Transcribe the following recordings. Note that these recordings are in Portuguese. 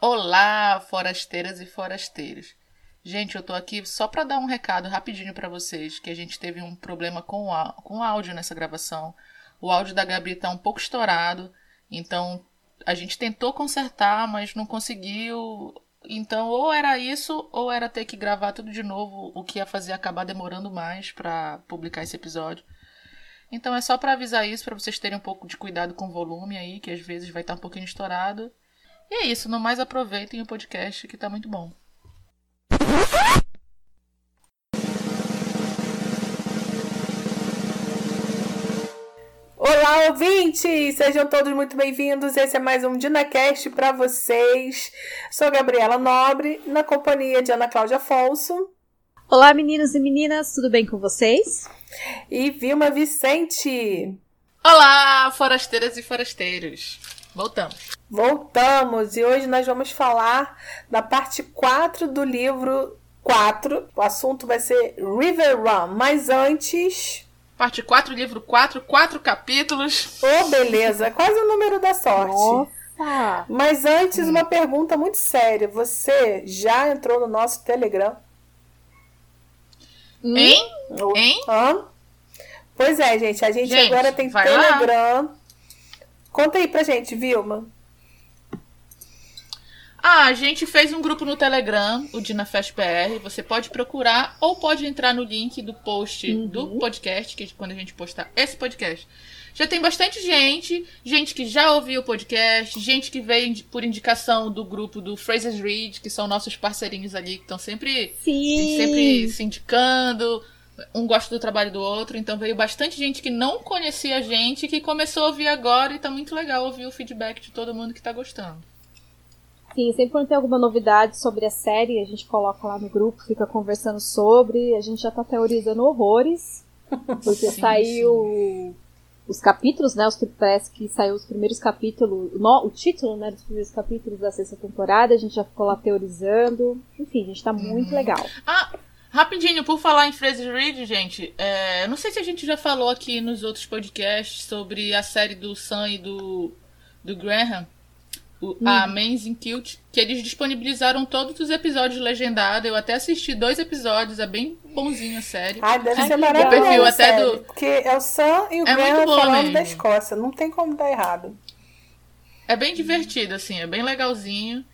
Olá, forasteiras e forasteiros. Gente, eu tô aqui só para dar um recado rapidinho para vocês, que a gente teve um problema com o, com o áudio nessa gravação. O áudio da Gabi tá um pouco estourado, então a gente tentou consertar, mas não conseguiu. Então, ou era isso, ou era ter que gravar tudo de novo, o que ia fazer acabar demorando mais para publicar esse episódio. Então é só para avisar isso, para vocês terem um pouco de cuidado com o volume aí, que às vezes vai estar tá um pouquinho estourado. E é isso, no mais aproveitem o podcast que tá muito bom. Olá, ouvintes! Sejam todos muito bem-vindos. Esse é mais um DinaCast para vocês. Sou Gabriela Nobre, na companhia de Ana Cláudia Afonso. Olá, meninos e meninas, tudo bem com vocês? E Vilma Vicente. Olá, forasteiras e forasteiros. Voltamos. Voltamos e hoje nós vamos falar da parte 4 do livro 4. O assunto vai ser River Run, mas antes. Parte 4, livro 4, quatro capítulos. Oh, beleza, quase o número da sorte. Nossa. Mas antes, hum. uma pergunta muito séria. Você já entrou no nosso Telegram? Hein? Hein? Hã? Pois é, gente. A gente, gente agora tem Telegram. Lá. Conta aí pra gente, Vilma. Ah, a gente fez um grupo no Telegram, o DinaFest PR. Você pode procurar ou pode entrar no link do post uhum. do podcast, que é quando a gente postar esse podcast. Já tem bastante gente, gente que já ouviu o podcast, gente que veio por indicação do grupo do Phrases Read, que são nossos parceirinhos ali, que estão sempre, sempre se indicando. Um gosta do trabalho do outro, então veio bastante gente que não conhecia a gente, que começou a ouvir agora e tá muito legal ouvir o feedback de todo mundo que tá gostando. Sim, sempre quando tem alguma novidade sobre a série, a gente coloca lá no grupo, fica conversando sobre, a gente já tá teorizando horrores, porque sim, saiu sim. os capítulos, né, os, parece que saiu os primeiros capítulos, no, o título, né, dos primeiros capítulos da sexta temporada, a gente já ficou lá teorizando, enfim, a gente tá muito uhum. legal. Ah, Rapidinho, por falar em Fraser Reed, gente, é, não sei se a gente já falou aqui nos outros podcasts sobre a série do Sam e do, do Graham, o, hum. a Amazing Cult, que eles disponibilizaram todos os episódios legendados. Eu até assisti dois episódios, é bem bonzinho a série. Ai, deve ser maravilhoso. perfil até do... Porque é o Sam e o é Graham falando mesmo. da Escócia, não tem como dar errado. É bem divertido, assim, é bem legalzinho.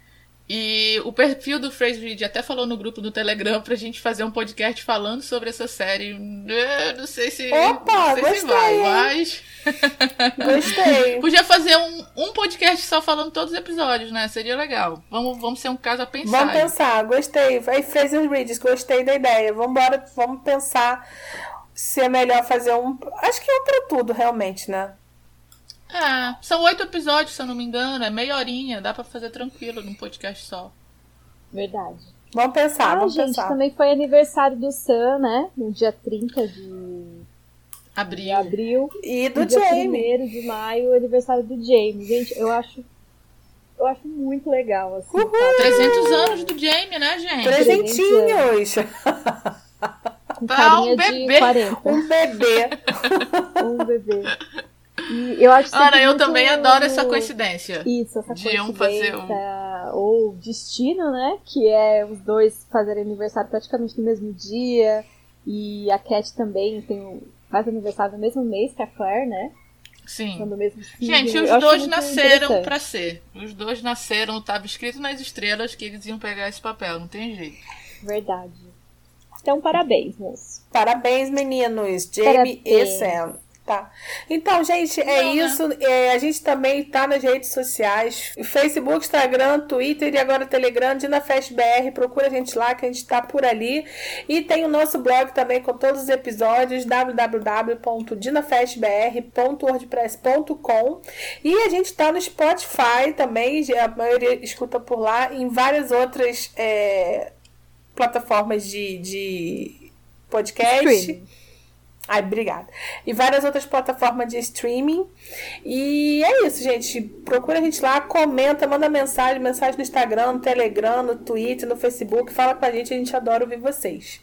E o perfil do Fraser Reed até falou no grupo do Telegram pra gente fazer um podcast falando sobre essa série. Eu não sei se. Opa, sei gostei, se vai, mas. Gostei. Podia fazer um, um podcast só falando todos os episódios, né? Seria legal. Vamos, vamos ser um caso a pensar. Vamos pensar, gostei. Aí Fraser Reed, gostei da ideia. Vamos embora, vamos pensar se é melhor fazer um. Acho que é um pra tudo, realmente, né? É, são oito episódios, se eu não me engano, é meia horinha, dá pra fazer tranquilo num podcast só. Verdade. Vamos pensar, ah, vamos gente, pensar. também foi aniversário do Sam, né? No dia 30 de abril. De abril. E do no Jamie. Dia 1 de maio, aniversário do Jamie. Gente, eu acho eu acho muito legal, assim. Uhul. 300 anos do Jamie, né, gente? Trezentinhos! Com tá um bebê. Um bebê. um bebê. E eu acho Ana, eu também adoro essa coincidência. Isso, essa de um fazer um. Ou destino, né? Que é os dois fazerem aniversário praticamente no mesmo dia. E a Cat também tem, faz aniversário no mesmo mês que a Claire, né? Sim. Gente, os dois nasceram para ser. Os dois nasceram, estava escrito nas estrelas que eles iam pegar esse papel, não tem jeito. Verdade. Então, parabéns, moço. Parabéns, meninos. Jamie parabéns. e Sam. Tá. Então, gente, é Não, né? isso. Né? É, a gente também tá nas redes sociais: Facebook, Instagram, Twitter e agora Telegram, DinaFestBR. Procura a gente lá que a gente tá por ali. E tem o nosso blog também com todos os episódios: www.dinafestbr.wordpress.com. E a gente tá no Spotify também, a maioria escuta por lá, em várias outras é, plataformas de, de podcast. Ai, obrigada. E várias outras plataformas de streaming. E é isso, gente. Procura a gente lá, comenta, manda mensagem, mensagem no Instagram, no Telegram, no Twitter, no Facebook. Fala com a gente, a gente adora ouvir vocês.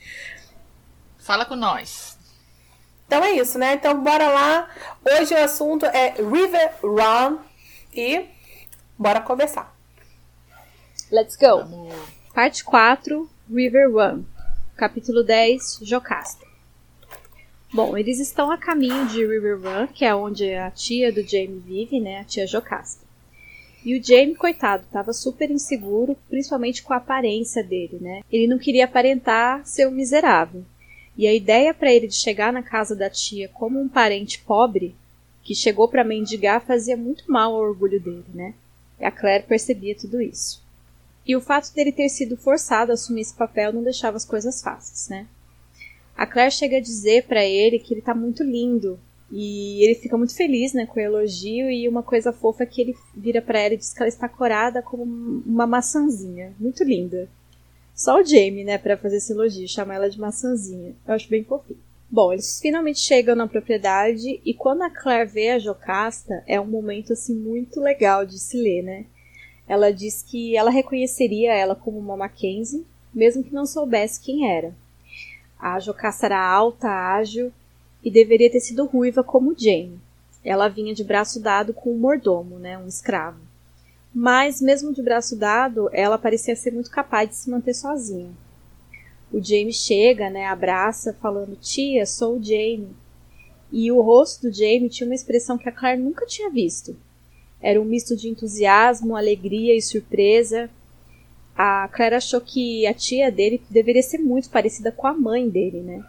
Fala com nós. Então é isso, né? Então bora lá. Hoje o assunto é River Run e bora conversar. Let's go! Vamos. Parte 4, River One. Capítulo 10, Jocasta. Bom, eles estão a caminho de River Run, que é onde a tia do Jamie vive, né? A tia Jocasta. E o Jamie, coitado, estava super inseguro, principalmente com a aparência dele, né? Ele não queria aparentar ser um miserável. E a ideia para ele de chegar na casa da tia como um parente pobre, que chegou para mendigar, fazia muito mal ao orgulho dele, né? E a Claire percebia tudo isso. E o fato dele ter sido forçado a assumir esse papel não deixava as coisas fáceis, né? A Claire chega a dizer para ele que ele tá muito lindo e ele fica muito feliz, né, com o elogio e uma coisa fofa que ele vira para ela e diz que ela está corada como uma maçãzinha, muito linda. Só o Jamie, né, para fazer esse elogio, chama ela de maçãzinha. Eu acho bem fofinho. Bom, eles finalmente chegam na propriedade e quando a Claire vê a Jocasta, é um momento assim muito legal de se ler, né? Ela diz que ela reconheceria ela como uma Mackenzie, mesmo que não soubesse quem era. A Jocasta era alta, ágil e deveria ter sido ruiva como Jane. Ela vinha de braço dado com um mordomo, né, um escravo. Mas, mesmo de braço dado, ela parecia ser muito capaz de se manter sozinha. O Jamie chega, né, abraça, falando: Tia, sou o Jamie. E o rosto do Jamie tinha uma expressão que a Claire nunca tinha visto. Era um misto de entusiasmo, alegria e surpresa. A Claire achou que a tia dele deveria ser muito parecida com a mãe dele, né?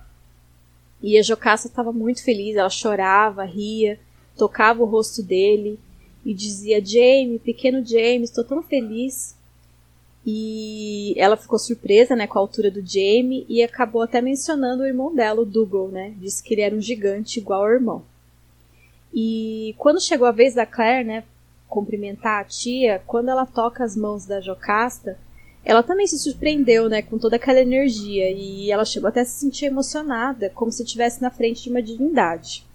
E a Jocasta estava muito feliz, ela chorava, ria, tocava o rosto dele e dizia: Jamie, pequeno James, estou tão feliz. E ela ficou surpresa né, com a altura do Jamie e acabou até mencionando o irmão dela, o Dougal, né? Disse que ele era um gigante igual ao irmão. E quando chegou a vez da Claire, né, cumprimentar a tia, quando ela toca as mãos da Jocasta, ela também se surpreendeu, né, com toda aquela energia e ela chegou até a se sentir emocionada, como se estivesse na frente de uma divindade.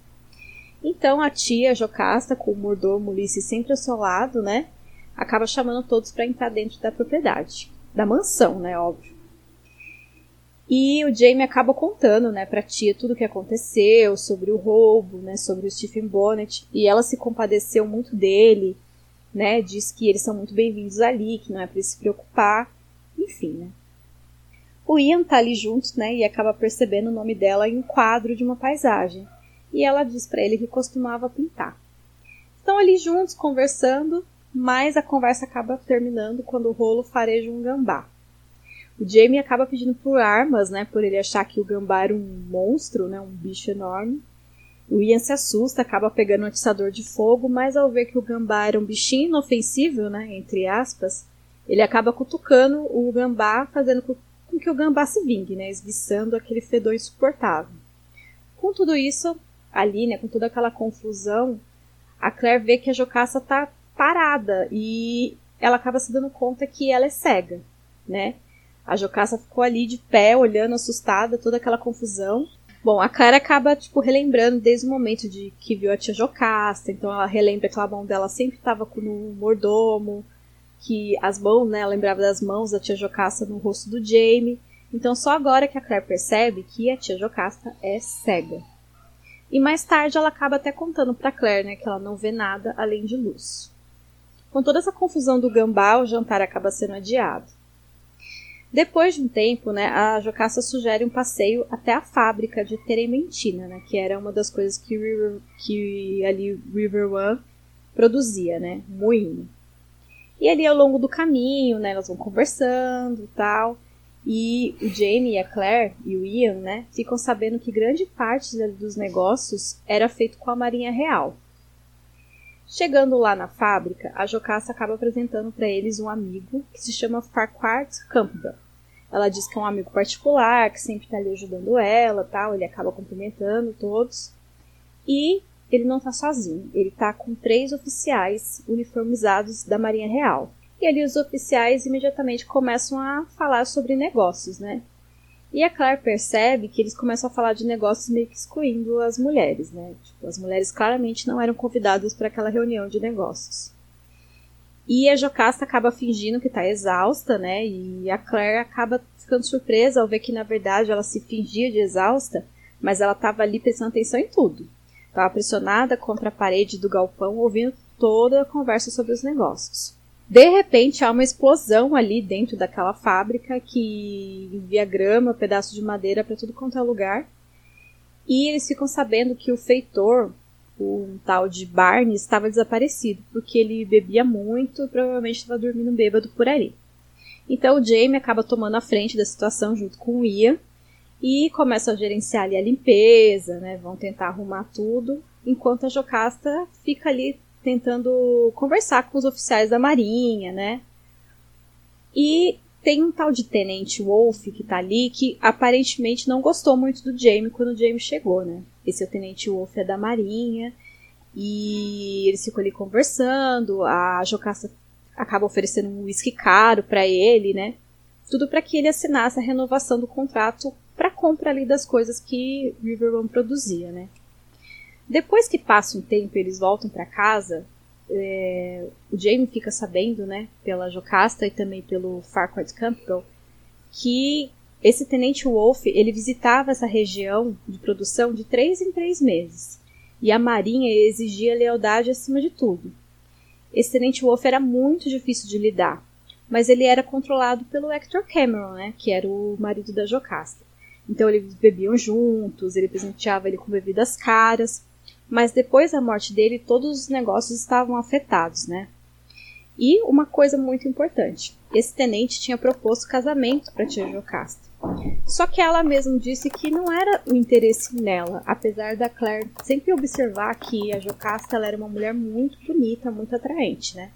Então a tia Jocasta, com o mordomo Ulisses sempre ao seu lado, né, acaba chamando todos para entrar dentro da propriedade, da mansão, né, óbvio. E o Jamie acaba contando, né, pra tia tudo o que aconteceu, sobre o roubo, né, sobre o Stephen Bonnet, e ela se compadeceu muito dele, né, diz que eles são muito bem-vindos ali, que não é para se preocupar. Enfim, né? O Ian tá ali junto, né, e acaba percebendo o nome dela em um quadro de uma paisagem. E ela diz para ele que costumava pintar. Estão ali juntos conversando, mas a conversa acaba terminando quando o rolo fareja um gambá. O Jamie acaba pedindo por armas, né, por ele achar que o gambá era um monstro, né, um bicho enorme. O Ian se assusta, acaba pegando um atiçador de fogo, mas ao ver que o gambá era um bichinho inofensivo, né, entre aspas, ele acaba cutucando o gambá, fazendo com que o gambá se vingue, né, esguiçando aquele fedor insuportável. Com tudo isso, ali, né, com toda aquela confusão, a Claire vê que a Jocasta tá parada e ela acaba se dando conta que ela é cega, né? A Jocasta ficou ali de pé, olhando assustada, toda aquela confusão. Bom, a Claire acaba, tipo, relembrando desde o momento de que viu a tia Jocasta, então ela relembra que a mão dela sempre estava no mordomo, que as mãos, né, lembrava das mãos da tia Jocasta no rosto do Jamie. Então só agora que a Claire percebe que a tia Jocasta é cega. E mais tarde ela acaba até contando para Claire, né, que ela não vê nada além de luz. Com toda essa confusão do gambá, o jantar acaba sendo adiado. Depois de um tempo, né, a Jocasta sugere um passeio até a fábrica de terementina, né, que era uma das coisas que, River, que ali River One produzia, né, moinho. E ali ao longo do caminho, né, elas vão conversando e tal. E o Jamie e a Claire e o Ian, né, ficam sabendo que grande parte dos negócios era feito com a Marinha Real. Chegando lá na fábrica, a Jocasta acaba apresentando para eles um amigo que se chama Farquhar Campbell. Ela diz que é um amigo particular, que sempre está ali ajudando ela, tal. Ele acaba cumprimentando todos. E ele não está sozinho. Ele está com três oficiais uniformizados da Marinha Real. E ali os oficiais imediatamente começam a falar sobre negócios, né? E a Claire percebe que eles começam a falar de negócios meio que excluindo as mulheres, né? Tipo, as mulheres claramente não eram convidadas para aquela reunião de negócios. E a Jocasta acaba fingindo que está exausta, né? E a Claire acaba ficando surpresa ao ver que, na verdade, ela se fingia de exausta, mas ela estava ali prestando atenção em tudo. Estava pressionada contra a parede do galpão, ouvindo toda a conversa sobre os negócios. De repente há uma explosão ali dentro daquela fábrica que envia grama, pedaço de madeira para tudo quanto é lugar. E eles ficam sabendo que o feitor, o tal de Barney, estava desaparecido, porque ele bebia muito e provavelmente estava dormindo bêbado por ali. Então o Jamie acaba tomando a frente da situação junto com o Ian e começa a gerenciar ali a limpeza, né? Vão tentar arrumar tudo, enquanto a Jocasta fica ali tentando conversar com os oficiais da marinha, né? E tem um tal de Tenente Wolf que tá ali que aparentemente não gostou muito do Jamie quando o Jamie chegou, né? Esse é o Tenente Wolf é da marinha e eles ficam ali conversando, a Jocasta acaba oferecendo um whisky caro para ele, né? Tudo para que ele assinasse a renovação do contrato para compra ali das coisas que Riverrun produzia, né? Depois que passa um tempo eles voltam para casa, é, o Jamie fica sabendo, né, pela Jocasta e também pelo Farquaad Campbell, que esse Tenente Wolf ele visitava essa região de produção de três em três meses e a Marinha exigia lealdade acima de tudo. Esse Tenente Wolf era muito difícil de lidar, mas ele era controlado pelo Hector Cameron, né, que era o marido da Jocasta. Então eles bebiam juntos, ele presenteava ele com bebidas caras, mas depois da morte dele todos os negócios estavam afetados, né? E uma coisa muito importante, esse tenente tinha proposto casamento para tia Jocasta. Só que ela mesma disse que não era o interesse nela, apesar da Claire sempre observar que a Jocasta era uma mulher muito bonita, muito atraente, né?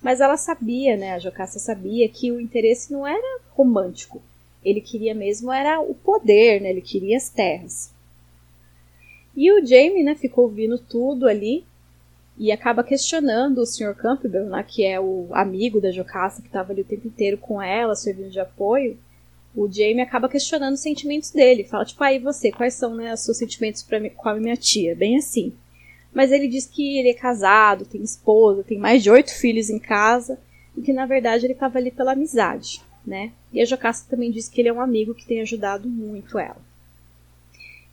Mas ela sabia, né, a Jocasta sabia que o interesse não era romântico, ele queria mesmo era o poder, né? Ele queria as terras. E o Jamie, né, ficou ouvindo tudo ali e acaba questionando o Sr. Campbell, né, que é o amigo da Jocasta que estava ali o tempo inteiro com ela, servindo de apoio. O Jamie acaba questionando os sentimentos dele. Fala, tipo, aí ah, você, quais são né, os seus sentimentos pra, com a minha tia? Bem assim. Mas ele diz que ele é casado, tem esposa, tem mais de oito filhos em casa e que na verdade ele estava ali pela amizade né? E a Jocasta também diz que ele é um amigo que tem ajudado muito ela.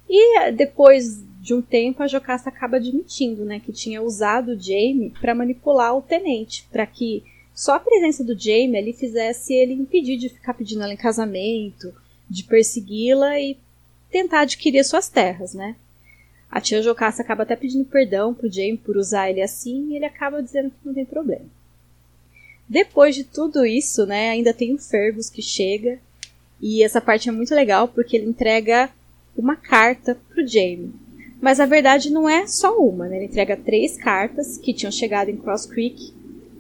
E depois de um tempo, a Jocasta acaba admitindo, né, que tinha usado o Jamie para manipular o tenente, para que só a presença do Jamie ali fizesse ele impedir de ficar pedindo ela em casamento, de persegui-la e tentar adquirir suas terras, né? A tia Jocasta acaba até pedindo perdão pro Jamie por usar ele assim e ele acaba dizendo que não tem problema. Depois de tudo isso, né, ainda tem o Fergus que chega. E essa parte é muito legal porque ele entrega uma carta pro Jamie. Mas a verdade não é só uma, né? Ele entrega três cartas que tinham chegado em Cross Creek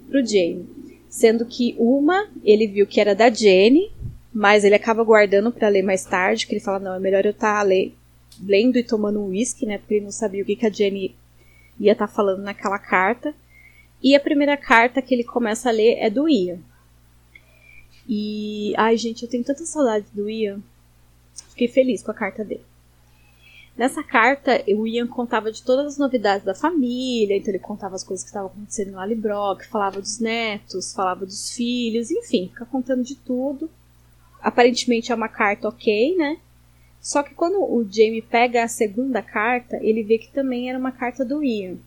pro Jamie. Sendo que uma ele viu que era da Jenny, mas ele acaba guardando para ler mais tarde, que ele fala, não, é melhor eu estar tá lendo e tomando um whisky, né? Porque ele não sabia o que, que a Jenny ia estar tá falando naquela carta. E a primeira carta que ele começa a ler é do Ian. E, ai gente, eu tenho tanta saudade do Ian. Fiquei feliz com a carta dele. Nessa carta, o Ian contava de todas as novidades da família, então ele contava as coisas que estavam acontecendo em Lallybrook, falava dos netos, falava dos filhos, enfim, fica contando de tudo. Aparentemente é uma carta ok, né? Só que quando o Jamie pega a segunda carta, ele vê que também era uma carta do Ian.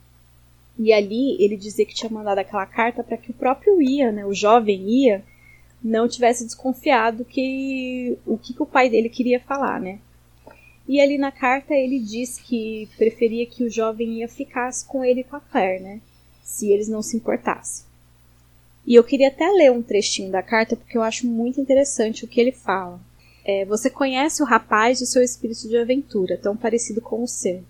E ali ele dizia que tinha mandado aquela carta para que o próprio Ia, né, o jovem Ia, não tivesse desconfiado que o que, que o pai dele queria falar, né? E ali na carta ele diz que preferia que o jovem Ia ficasse com ele e com a Claire, né? Se eles não se importassem. E eu queria até ler um trechinho da carta porque eu acho muito interessante o que ele fala. É, você conhece o rapaz e o seu espírito de aventura, tão parecido com o seu.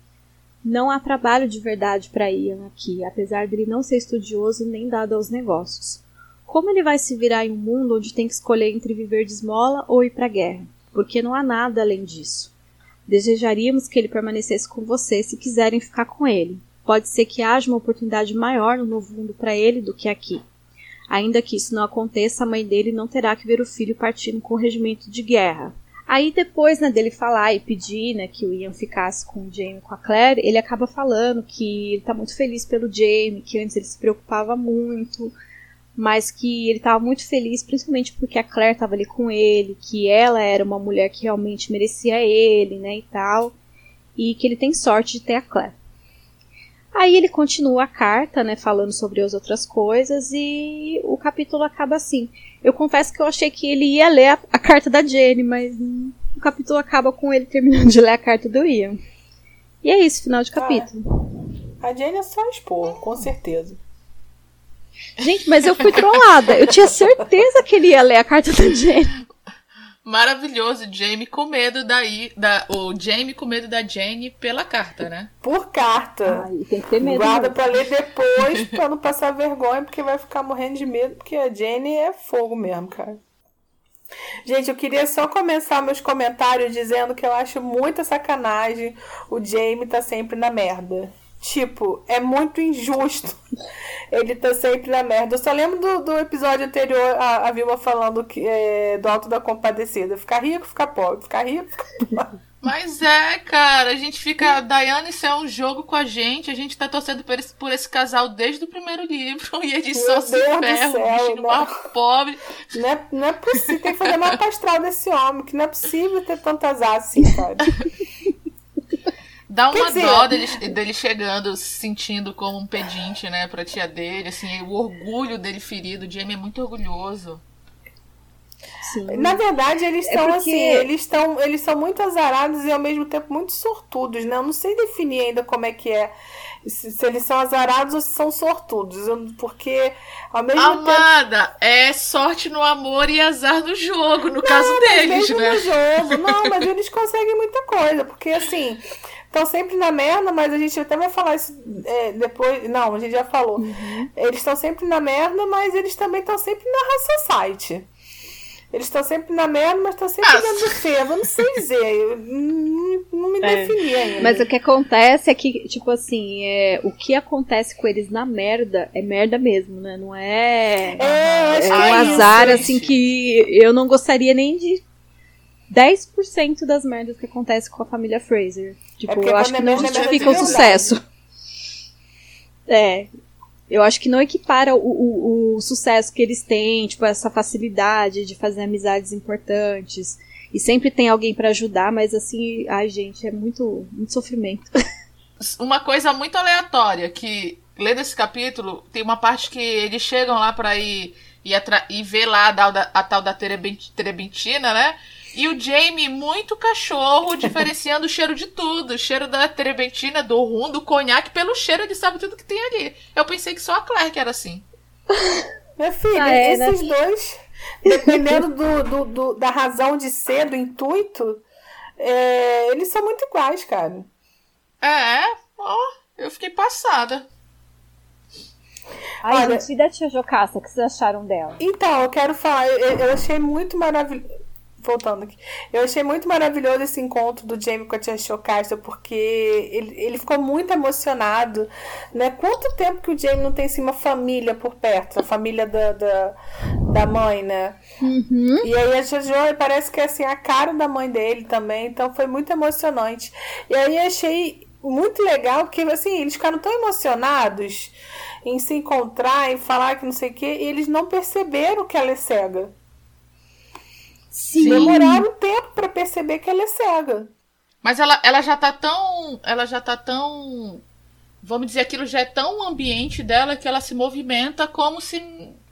Não há trabalho de verdade para Ian aqui, apesar dele não ser estudioso nem dado aos negócios. Como ele vai se virar em um mundo onde tem que escolher entre viver de esmola ou ir para a guerra? Porque não há nada além disso. Desejaríamos que ele permanecesse com você se quiserem ficar com ele. Pode ser que haja uma oportunidade maior no novo mundo para ele do que aqui. Ainda que isso não aconteça, a mãe dele não terá que ver o filho partindo com o regimento de guerra. Aí depois, né, dele falar e pedir, né, que o Ian ficasse com o Jamie com a Claire, ele acaba falando que ele tá muito feliz pelo Jamie, que antes ele se preocupava muito, mas que ele estava muito feliz principalmente porque a Claire estava ali com ele, que ela era uma mulher que realmente merecia ele, né, e tal, e que ele tem sorte de ter a Claire. Aí ele continua a carta, né, falando sobre as outras coisas e o capítulo acaba assim. Eu confesso que eu achei que ele ia ler a, a carta da Jenny, mas hum, o capítulo acaba com ele terminando de ler a carta do Ian. E é isso, final de capítulo. Ah, a Jenny é só expor, com certeza. Gente, mas eu fui trollada. Eu tinha certeza que ele ia ler a carta da Jenny. Maravilhoso, Jamie com medo daí, da, o Jamie com medo da Jane pela carta, né? Por carta. Ai, tem que ter medo. Guarda pra ler depois pra não passar vergonha, porque vai ficar morrendo de medo, porque a Jane é fogo mesmo, cara. Gente, eu queria só começar meus comentários dizendo que eu acho muita sacanagem o Jamie tá sempre na merda. Tipo, é muito injusto. Ele tá sempre na merda. Eu só lembro do, do episódio anterior, a, a Vilma falando que, é, do Alto da Compadecida. Ficar rico, ficar pobre. Ficar rico, ficar pobre. Mas é, cara, a gente fica. Daiane, isso é um jogo com a gente. A gente tá torcendo por esse, por esse casal desde o primeiro livro. E eles só se ferram, um uma pobre. Não é, não é possível. Tem que fazer uma astral desse homem, que não é possível ter tantas assim, cara. Dá uma dizer... dó dele, dele chegando, se sentindo como um pedinte, né, pra tia dele, assim, o orgulho dele ferido. O Jamie é muito orgulhoso. Sim. Na verdade, eles é são porque... assim, eles estão, eles são muito azarados e ao mesmo tempo muito sortudos, né? Eu não sei definir ainda como é que é. Se, se eles são azarados ou se são sortudos. Porque ao mesmo Amada, tempo... é sorte no amor e azar no jogo, no não, caso deles, né? No jogo. Não, mas eles conseguem muita coisa, porque assim, estão sempre na merda, mas a gente até vai falar isso é, depois. Não, a gente já falou. Uhum. Eles estão sempre na merda, mas eles também estão sempre na High Society. Eles estão sempre na merda, mas estão sempre ah, dentro do fervo. Eu não sei dizer. Eu não, não me é. defini ainda. Mas o que acontece é que, tipo assim, é, o que acontece com eles na merda é merda mesmo, né? Não é. É, é um é azar, isso, assim, que eu não gostaria nem de 10% das merdas que acontece com a família Fraser. Tipo, é eu acho que não justifica o sucesso. É. Eu acho que não equipara o, o, o, sucesso que eles têm, tipo, essa facilidade de fazer amizades importantes. E sempre tem alguém para ajudar, mas assim, ai gente, é muito, muito sofrimento. Uma coisa muito aleatória, que lendo esse capítulo, tem uma parte que eles chegam lá pra ir, ir, e ver lá a, a, a tal da terebentina, né? E o Jamie, muito cachorro, diferenciando o cheiro de tudo. O cheiro da trebentina, do rum, do conhaque, pelo cheiro ele sabe tudo que tem ali. Eu pensei que só a Claire que era assim. Minha filha, ah, é, né? esses né? dois, dependendo do, do, do, da razão de ser, do intuito, é, eles são muito iguais, cara. É, ó, eu fiquei passada. Ai, Olha, gente, e da tia Jocasta, o que vocês acharam dela? Então, eu quero falar, eu, eu achei muito maravilhoso voltando aqui. Eu achei muito maravilhoso esse encontro do Jamie com a tia Chocasta, porque ele, ele ficou muito emocionado, né? Quanto tempo que o Jamie não tem assim, uma família por perto, a família da, da, da mãe, né? Uhum. E aí a Jojo parece que é assim, a cara da mãe dele também, então foi muito emocionante. E aí achei muito legal, porque assim, eles ficaram tão emocionados em se encontrar, em falar que não sei o que, e eles não perceberam que ela é cega. Sim. Demoraram tempo para perceber que ela é cega. Mas ela, ela já tá tão. Ela já tá tão. Vamos dizer, aquilo já é tão ambiente dela que ela se movimenta como se,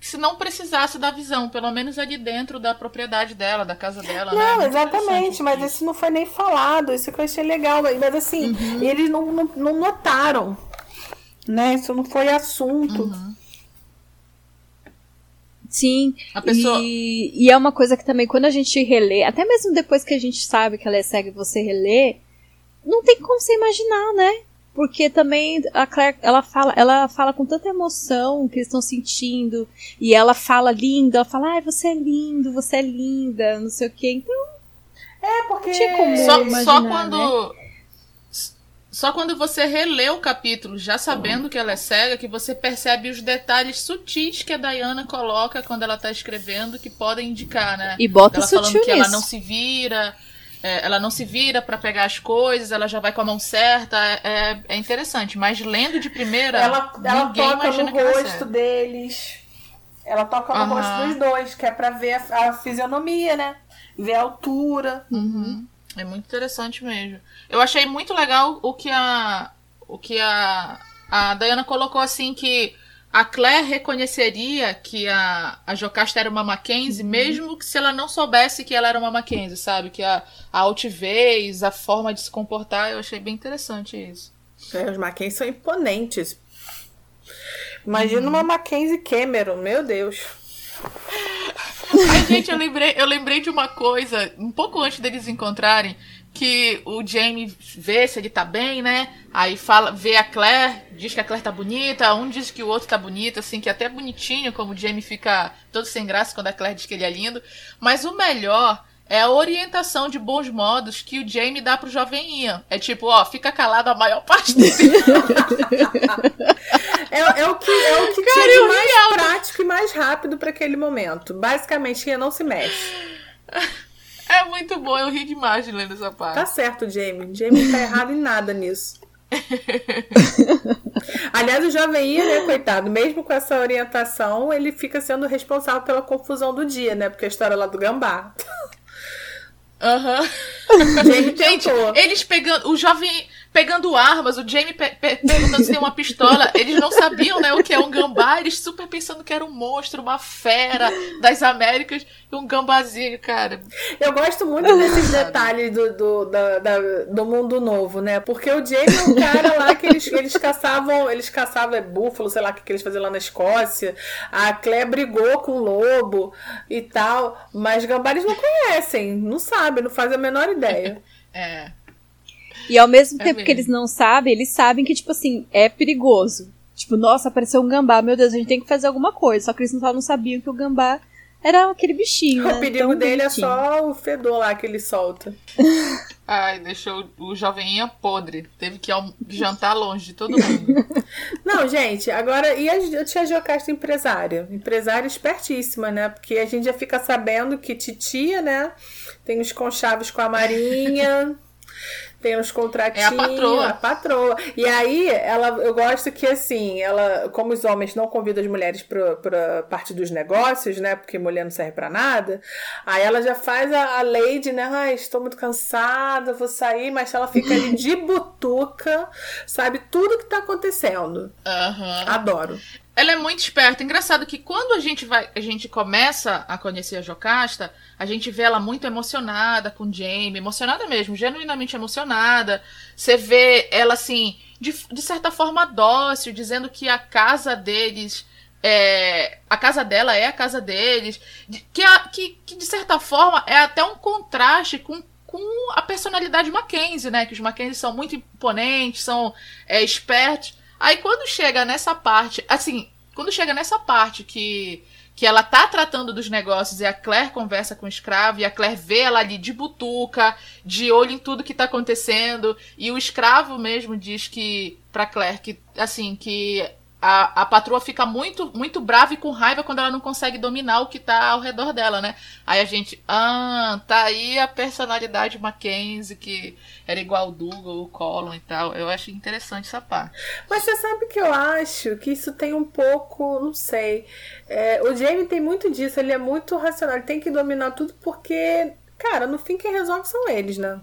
se não precisasse da visão, pelo menos ali dentro da propriedade dela, da casa dela. Né? Não, né? exatamente, mas isso não foi nem falado, isso que eu achei legal. Mas assim, uhum. eles não, não, não, notaram. Né? Isso não foi assunto. Uhum. Sim, a pessoa... e, e é uma coisa que também quando a gente relê, até mesmo depois que a gente sabe que ela é cega e você relê, não tem como você imaginar, né? Porque também a Claire, ela fala, ela fala com tanta emoção que eles estão sentindo, e ela fala linda, ela fala, ai, você é lindo, você é linda, não sei o quê. Então, é porque só, imaginar, só quando né? Só quando você relê o capítulo, já sabendo que ela é cega, que você percebe os detalhes sutis que a Diana coloca quando ela tá escrevendo, que podem indicar, né? E bota ela sutil falando que nisso. ela não se vira, é, ela não se vira para pegar as coisas, ela já vai com a mão certa, é, é, é interessante. Mas lendo de primeira, ela, ela ninguém toca imagina no rosto deles. Ela toca no uhum. rosto dos dois, que é pra ver a, a fisionomia, né? Ver a altura. Uhum. É muito interessante mesmo. Eu achei muito legal o que a o que a A Diana colocou assim que a Claire reconheceria que a, a Jocasta era uma Mackenzie, uhum. mesmo que se ela não soubesse que ela era uma Mackenzie, sabe? Que a, a altivez, a forma de se comportar, eu achei bem interessante isso. É, os Mackenzie são imponentes. Imagina uhum. uma Mackenzie Cameron, meu Deus. Gente, eu lembrei, eu lembrei de uma coisa, um pouco antes deles encontrarem, que o Jamie vê se ele tá bem, né? Aí fala, vê a Claire, diz que a Claire tá bonita, um diz que o outro tá bonito, assim, que é até bonitinho, como o Jamie fica todo sem graça quando a Claire diz que ele é lindo. Mas o melhor é a orientação de bons modos que o Jamie dá pro jovem Ian. É tipo, ó, fica calado a maior parte do é, é, o que, é o que Cara, tinha de mais prático e mais rápido para aquele momento. Basicamente, Ian não se mexe. É muito bom, eu ri demais de lendo essa parte. Tá certo, Jamie. Jamie não tá errado em nada nisso. Aliás, o jovem Ian, né, coitado, mesmo com essa orientação, ele fica sendo responsável pela confusão do dia, né? Porque a história lá do gambá. Aham. Uhum. Gente, eles pegando. O jovem pegando armas, o Jamie pe pe perguntando se tem uma pistola. Eles não sabiam, né, o que é um gambá. Eles super pensando que era um monstro, uma fera das Américas e um gambazinho, cara. Eu gosto muito desses detalhes do, do, da, da, do mundo novo, né? Porque o Jamie é um cara lá que eles, eles caçavam, eles caçavam é, búfalo, sei lá o que, que eles faziam lá na Escócia. A Claire brigou com o lobo e tal. Mas gambá eles não conhecem, não sabem, não fazem a menor ideia. É. E ao mesmo é tempo que eles não sabem, eles sabem que, tipo assim, é perigoso. Tipo, nossa, apareceu um gambá, meu Deus, a gente tem que fazer alguma coisa. Só que eles não sabiam que o gambá era aquele bichinho. O né? perigo dele é só o fedor lá que ele solta. Ai, deixou o joveninha podre. Teve que jantar longe de todo mundo. Não, gente, agora, e a tia Jocasta empresária? Empresária espertíssima, né? Porque a gente já fica sabendo que titia, né? Tem os conchaves com a Marinha. Tem uns contratinhos. É a patroa. A patroa. E aí, ela, eu gosto que, assim, ela, como os homens não convidam as mulheres pra, pra parte dos negócios, né? Porque mulher não serve para nada. Aí ela já faz a, a lady, né? Ai, estou muito cansada, vou sair, mas ela fica ali de butuca, sabe tudo que tá acontecendo. Uhum. Adoro. Ela é muito esperta. Engraçado que quando a gente vai, a gente começa a conhecer a Jocasta, a gente vê ela muito emocionada com Jamie, emocionada mesmo, genuinamente emocionada. Você vê ela assim, de, de certa forma dócil, dizendo que a casa deles é, a casa dela é a casa deles, que, a, que, que de certa forma é até um contraste com com a personalidade Mackenzie, né? Que os Mackenzie são muito imponentes, são é, espertos. Aí quando chega nessa parte, assim, quando chega nessa parte que que ela tá tratando dos negócios e a Claire conversa com o escravo e a Claire vê ela ali de butuca, de olho em tudo que tá acontecendo, e o escravo mesmo diz que para Claire que assim, que a, a patroa fica muito, muito brava e com raiva quando ela não consegue dominar o que tá ao redor dela, né? Aí a gente, ah, tá aí a personalidade Mackenzie, que era igual o Dougal, o Colin e tal. Eu acho interessante essa parte. Mas você sabe que eu acho que isso tem um pouco, não sei. É, o Jamie tem muito disso, ele é muito racional, ele tem que dominar tudo porque, cara, no fim quem resolve são eles, né?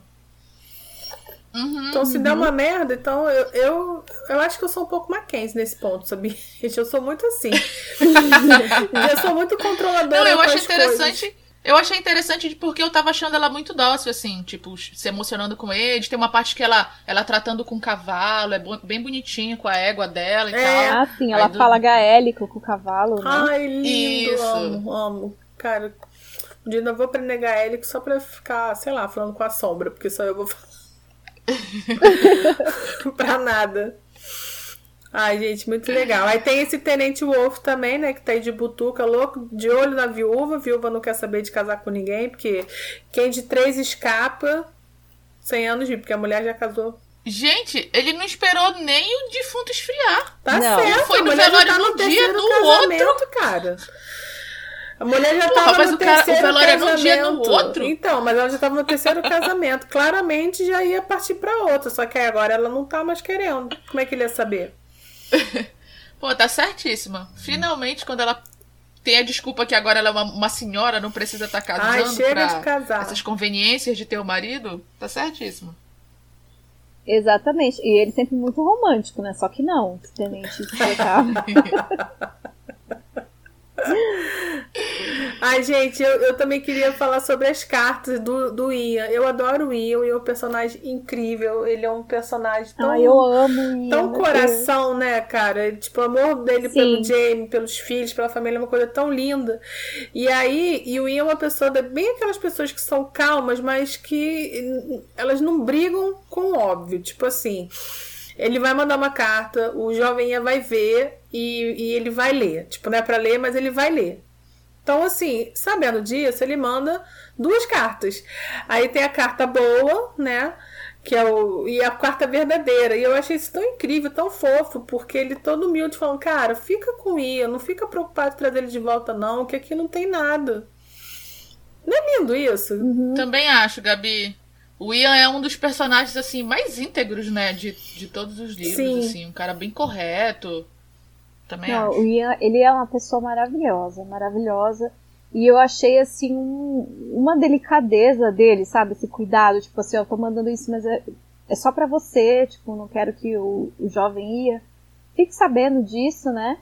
Uhum, então, se uhum. der uma merda, então eu, eu, eu acho que eu sou um pouco Mackenzie nesse ponto, sabia? Gente, eu sou muito assim. eu sou muito controladora. Não, eu acho interessante. Coisas. Eu achei interessante porque eu tava achando ela muito dócil, assim, tipo, se emocionando com ele. Tem uma parte que ela, ela tratando com o cavalo, é bem bonitinho com a égua dela e é. tal. Ah, sim, ela do... fala gaélico com o cavalo, né? Ai, lindo, Isso. amo, amo. Cara, um dia eu vou aprender gaélico só pra ficar, sei lá, falando com a sombra, porque só eu vou falar. pra nada. Ai, gente, muito legal. Aí tem esse Tenente Wolf também, né? Que tá aí de butuca, louco, de olho na viúva. A viúva não quer saber de casar com ninguém, porque quem de três escapa, 100 anos de, porque a mulher já casou. Gente, ele não esperou nem o defunto esfriar. Tá não. certo. Foi no velório tá no, no dia do outro. cara. A mulher já estava no terceiro cara, o casamento. Um dia no outro. Então, mas ela já estava no terceiro casamento. Claramente já ia partir para outra. Só que agora ela não tá mais querendo. Como é que ele ia saber? Pô, tá certíssima. Finalmente, quando ela tem a desculpa que agora ela é uma, uma senhora, não precisa estar tá casando. Ai, chega de casar. Essas conveniências de ter o marido, tá certíssima. Exatamente. E ele sempre muito romântico, né? Só que não, tenente. Ai, gente, eu, eu também queria falar sobre as cartas do, do Ian. Eu adoro o Ian, o Ian é um personagem incrível. Ele é um personagem tão. Ai, eu amo Ian. Tão coração, Deus. né, cara? Tipo, o amor dele Sim. pelo Jamie, pelos filhos, pela família é uma coisa tão linda. E aí, e o Ian é uma pessoa, bem aquelas pessoas que são calmas, mas que elas não brigam com o óbvio. Tipo assim. Ele vai mandar uma carta, o jovem Ian vai ver e, e ele vai ler. Tipo, não é pra ler, mas ele vai ler. Então, assim, sabendo disso, ele manda duas cartas. Aí tem a carta boa, né? Que é o, e a carta verdadeira. E eu achei isso tão incrível, tão fofo, porque ele todo humilde falando, cara, fica com Ian, não fica preocupado em trazer ele de volta, não, que aqui não tem nada. Não é lindo isso? Uhum. Também acho, Gabi. O Ian é um dos personagens, assim, mais íntegros, né, de, de todos os livros, Sim. assim, um cara bem correto. Também Não, acho. o Ian, ele é uma pessoa maravilhosa, maravilhosa. E eu achei, assim, um, uma delicadeza dele, sabe? Esse cuidado, tipo assim, eu tô mandando isso, mas é, é só para você, tipo, não quero que o, o jovem ia. Fique sabendo disso, né?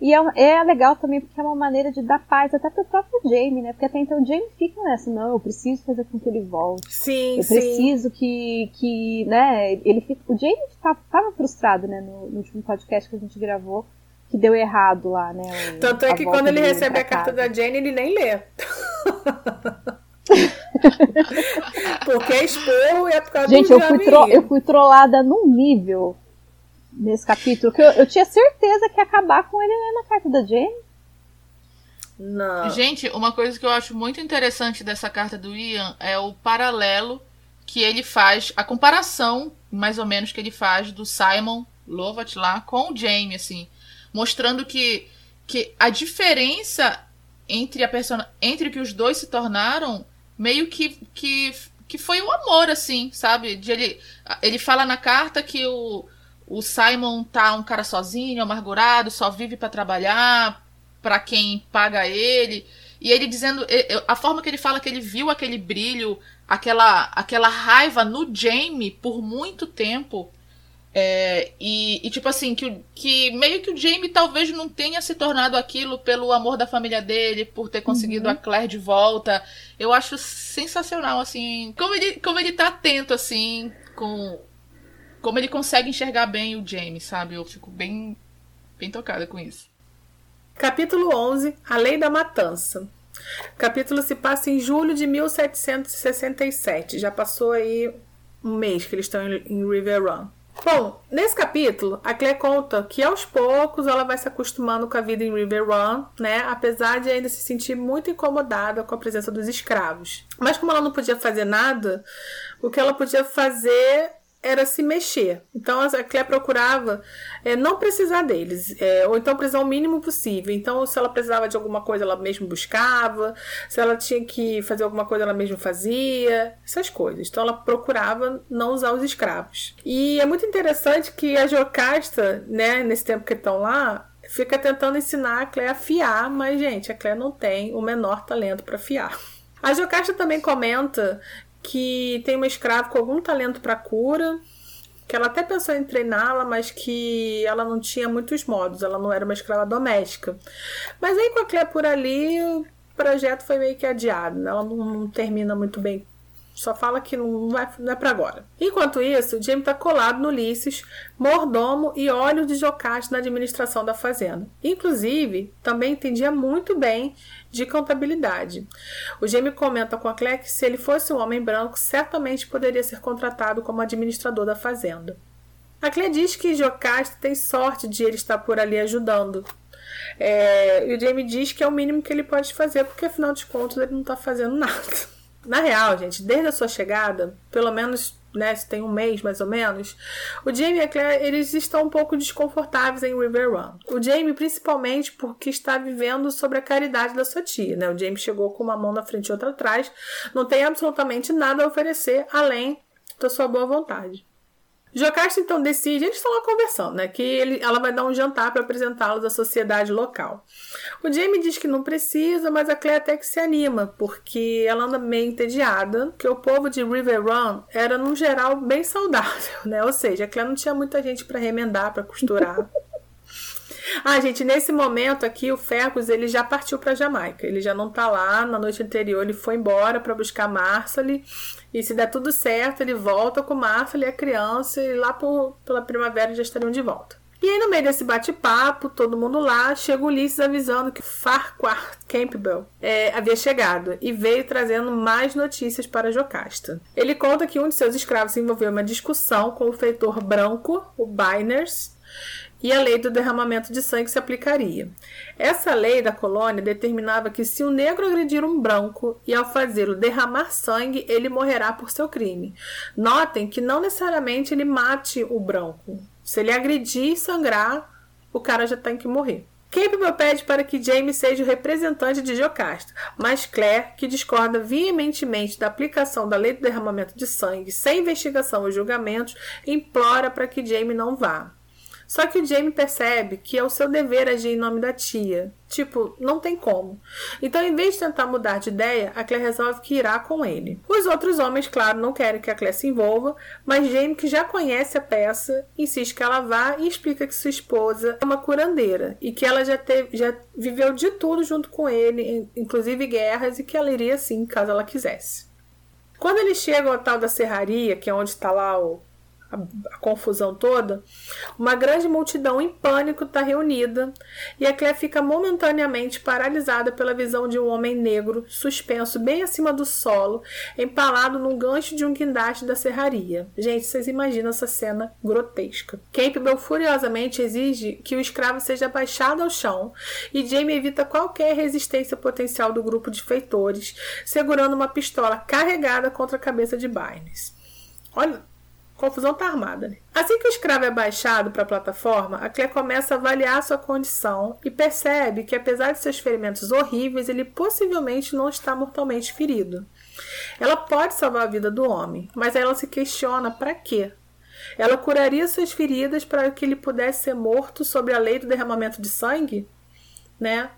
E é, é, legal também porque é uma maneira de dar paz até pro próprio Jamie, né? Porque até então o Jamie fica nessa, não, eu preciso fazer com que ele volte. Sim, eu sim. preciso que, que, né, ele fica, o Jamie estava frustrado, né, no, no, último podcast que a gente gravou, que deu errado lá, né? O, Tanto é que quando ele recebe a carta da Jane, ele nem lê. Porque é esporro e é por causa Gente, eu fui, tro eu fui trollada num nível nesse capítulo que eu, eu tinha certeza que ia acabar com ele na carta da Jane. Não. Gente, uma coisa que eu acho muito interessante dessa carta do Ian é o paralelo que ele faz, a comparação, mais ou menos, que ele faz do Simon Lovat lá com o Jamie, assim mostrando que, que a diferença entre a persona, entre que os dois se tornaram meio que, que que foi o amor assim, sabe? De ele ele fala na carta que o o Simon tá um cara sozinho, amargurado, só vive para trabalhar, para quem paga ele. E ele dizendo a forma que ele fala que ele viu aquele brilho, aquela aquela raiva no Jamie por muito tempo é, e, e, tipo assim, que, que meio que o Jamie talvez não tenha se tornado aquilo pelo amor da família dele, por ter conseguido uhum. a Claire de volta. Eu acho sensacional, assim, como ele, como ele tá atento, assim, com. Como ele consegue enxergar bem o Jamie, sabe? Eu fico bem, bem tocada com isso. Capítulo 11 A Lei da Matança. O capítulo se passa em julho de 1767. Já passou aí um mês que eles estão em River Run. Bom, nesse capítulo, a Claire conta que aos poucos ela vai se acostumando com a vida em River Run, né? Apesar de ainda se sentir muito incomodada com a presença dos escravos. Mas como ela não podia fazer nada, o que ela podia fazer era se mexer. Então a Clé procurava é, não precisar deles, é, ou então precisar o mínimo possível. Então, se ela precisava de alguma coisa, ela mesma buscava, se ela tinha que fazer alguma coisa, ela mesma fazia, essas coisas. Então, ela procurava não usar os escravos. E é muito interessante que a Jocasta, né, nesse tempo que estão lá, fica tentando ensinar a Clé a fiar, mas, gente, a Clé não tem o menor talento para fiar. A Jocasta também comenta que tem uma escrava com algum talento para cura, que ela até pensou em treiná-la, mas que ela não tinha muitos modos, ela não era uma escrava doméstica. Mas aí com a Clé por ali, o projeto foi meio que adiado, né? ela não, não termina muito bem só fala que não, vai, não é para agora. Enquanto isso, Jamie está colado no Ulisses, mordomo e óleo de Jocasta na administração da fazenda. Inclusive, também entendia muito bem de contabilidade. O Jamie comenta com a Claire que se ele fosse um homem branco, certamente poderia ser contratado como administrador da fazenda. A Claire diz que Jocasta tem sorte de ele estar por ali ajudando. É, e o Jamie diz que é o mínimo que ele pode fazer, porque afinal de contas ele não está fazendo nada. Na real, gente, desde a sua chegada, pelo menos né, tem um mês mais ou menos, o Jamie e a Claire eles estão um pouco desconfortáveis em River Run. O Jamie principalmente porque está vivendo sobre a caridade da sua tia, né? O Jamie chegou com uma mão na frente e outra atrás, não tem absolutamente nada a oferecer além da sua boa vontade. Jocasta então decide, eles estão lá conversando, né? Que ele, ela vai dar um jantar para apresentá-los à sociedade local. O Jamie diz que não precisa, mas a Claire até que se anima, porque ela anda meio entediada, que o povo de River Run era, no geral, bem saudável, né? Ou seja, a Claire não tinha muita gente para remendar, para costurar. Ah, gente, nesse momento aqui, o Fergus, ele já partiu para Jamaica. Ele já não tá lá. Na noite anterior, ele foi embora para buscar Marcely. E se der tudo certo, ele volta com Marcely e a criança. E lá por, pela primavera já estariam de volta. E aí, no meio desse bate-papo, todo mundo lá, chega Ulisses avisando que Farquhar Campbell é, havia chegado e veio trazendo mais notícias para Jocasta. Ele conta que um de seus escravos envolveu uma discussão com o feitor branco, o Biners, e a lei do derramamento de sangue se aplicaria. Essa lei da colônia determinava que se um negro agredir um branco e ao fazê-lo derramar sangue, ele morrerá por seu crime. Notem que não necessariamente ele mate o branco. Se ele agredir e sangrar, o cara já tem que morrer. Campbell pede para que James seja o representante de Jocasta, mas Claire, que discorda veementemente da aplicação da lei do derramamento de sangue sem investigação ou julgamentos, implora para que James não vá. Só que o Jamie percebe que é o seu dever agir em nome da tia. Tipo, não tem como. Então, em vez de tentar mudar de ideia, a Claire resolve que irá com ele. Os outros homens, claro, não querem que a Claire se envolva, mas Jamie, que já conhece a peça, insiste que ela vá e explica que sua esposa é uma curandeira e que ela já, teve, já viveu de tudo junto com ele, inclusive guerras, e que ela iria sim, caso ela quisesse. Quando eles chegam ao tal da serraria, que é onde está lá o a, a, confusão toda, uma grande multidão em pânico está reunida e a Claire fica momentaneamente paralisada pela visão de um homem negro suspenso bem acima do solo, empalado num gancho de um guindaste da serraria. Gente, vocês imaginam essa cena grotesca. Campbell furiosamente exige que o escravo seja baixado ao chão e Jamie evita qualquer resistência potencial do grupo de feitores, segurando uma pistola carregada contra a cabeça de Barnes. Olha, confusão tá armada. Né? Assim que o escravo é baixado para a plataforma, a Claire começa a avaliar sua condição e percebe que, apesar de seus ferimentos horríveis, ele possivelmente não está mortalmente ferido. Ela pode salvar a vida do homem, mas ela se questiona para quê? Ela curaria suas feridas para que ele pudesse ser morto sob a lei do derramamento de sangue? Né?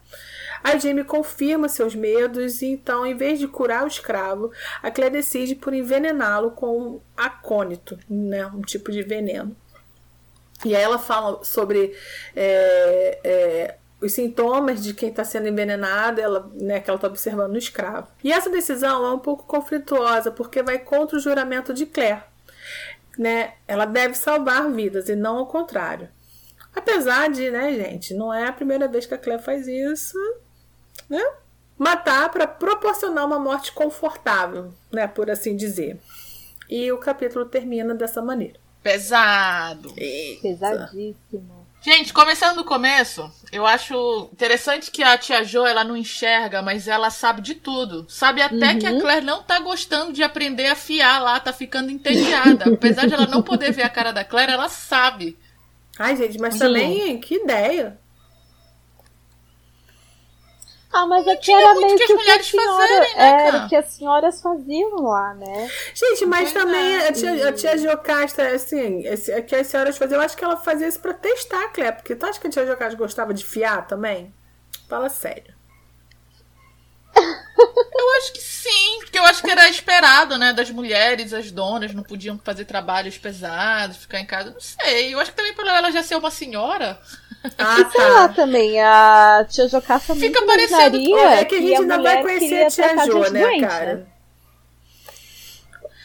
A Jamie confirma seus medos e então, em vez de curar o escravo, a Claire decide por envenená-lo com acônito, né, um tipo de veneno. E aí ela fala sobre é, é, os sintomas de quem está sendo envenenado, ela, né, que ela está observando no escravo. E essa decisão é um pouco conflituosa, porque vai contra o juramento de Claire. Né? Ela deve salvar vidas e não ao contrário. Apesar de, né, gente, não é a primeira vez que a Claire faz isso, né? Matar para proporcionar uma morte confortável, né, por assim dizer. E o capítulo termina dessa maneira. Pesado. Eita. Pesadíssimo. Gente, começando do começo, eu acho interessante que a tia Jo ela não enxerga, mas ela sabe de tudo. Sabe até uhum. que a uhum. Claire não tá gostando de aprender a fiar lá, tá ficando entediada. Apesar de ela não poder ver a cara da Claire, ela sabe. Ai, gente, mas Muito também, que ideia. Ah, mas aqui era meio que, que, que a senhora, fazerem, né, era que as senhoras faziam lá, né? Gente, mas também a tia, a tia Jocasta, assim, esse, que as senhoras faziam, eu acho que ela fazia isso pra testar, Clé, porque tu acha que a tia Jocasta gostava de fiar também? Fala sério. Eu acho que sim, porque eu acho que era esperado, né? Das mulheres, as donas não podiam fazer trabalhos pesados, ficar em casa, não sei. Eu acho que também por ela já ser uma senhora. Ah, e sei tá. lá também, a tia Jocasta Fica parecendo. É que a gente ainda vai conhecer a tia Jo, né, doente, cara? Né?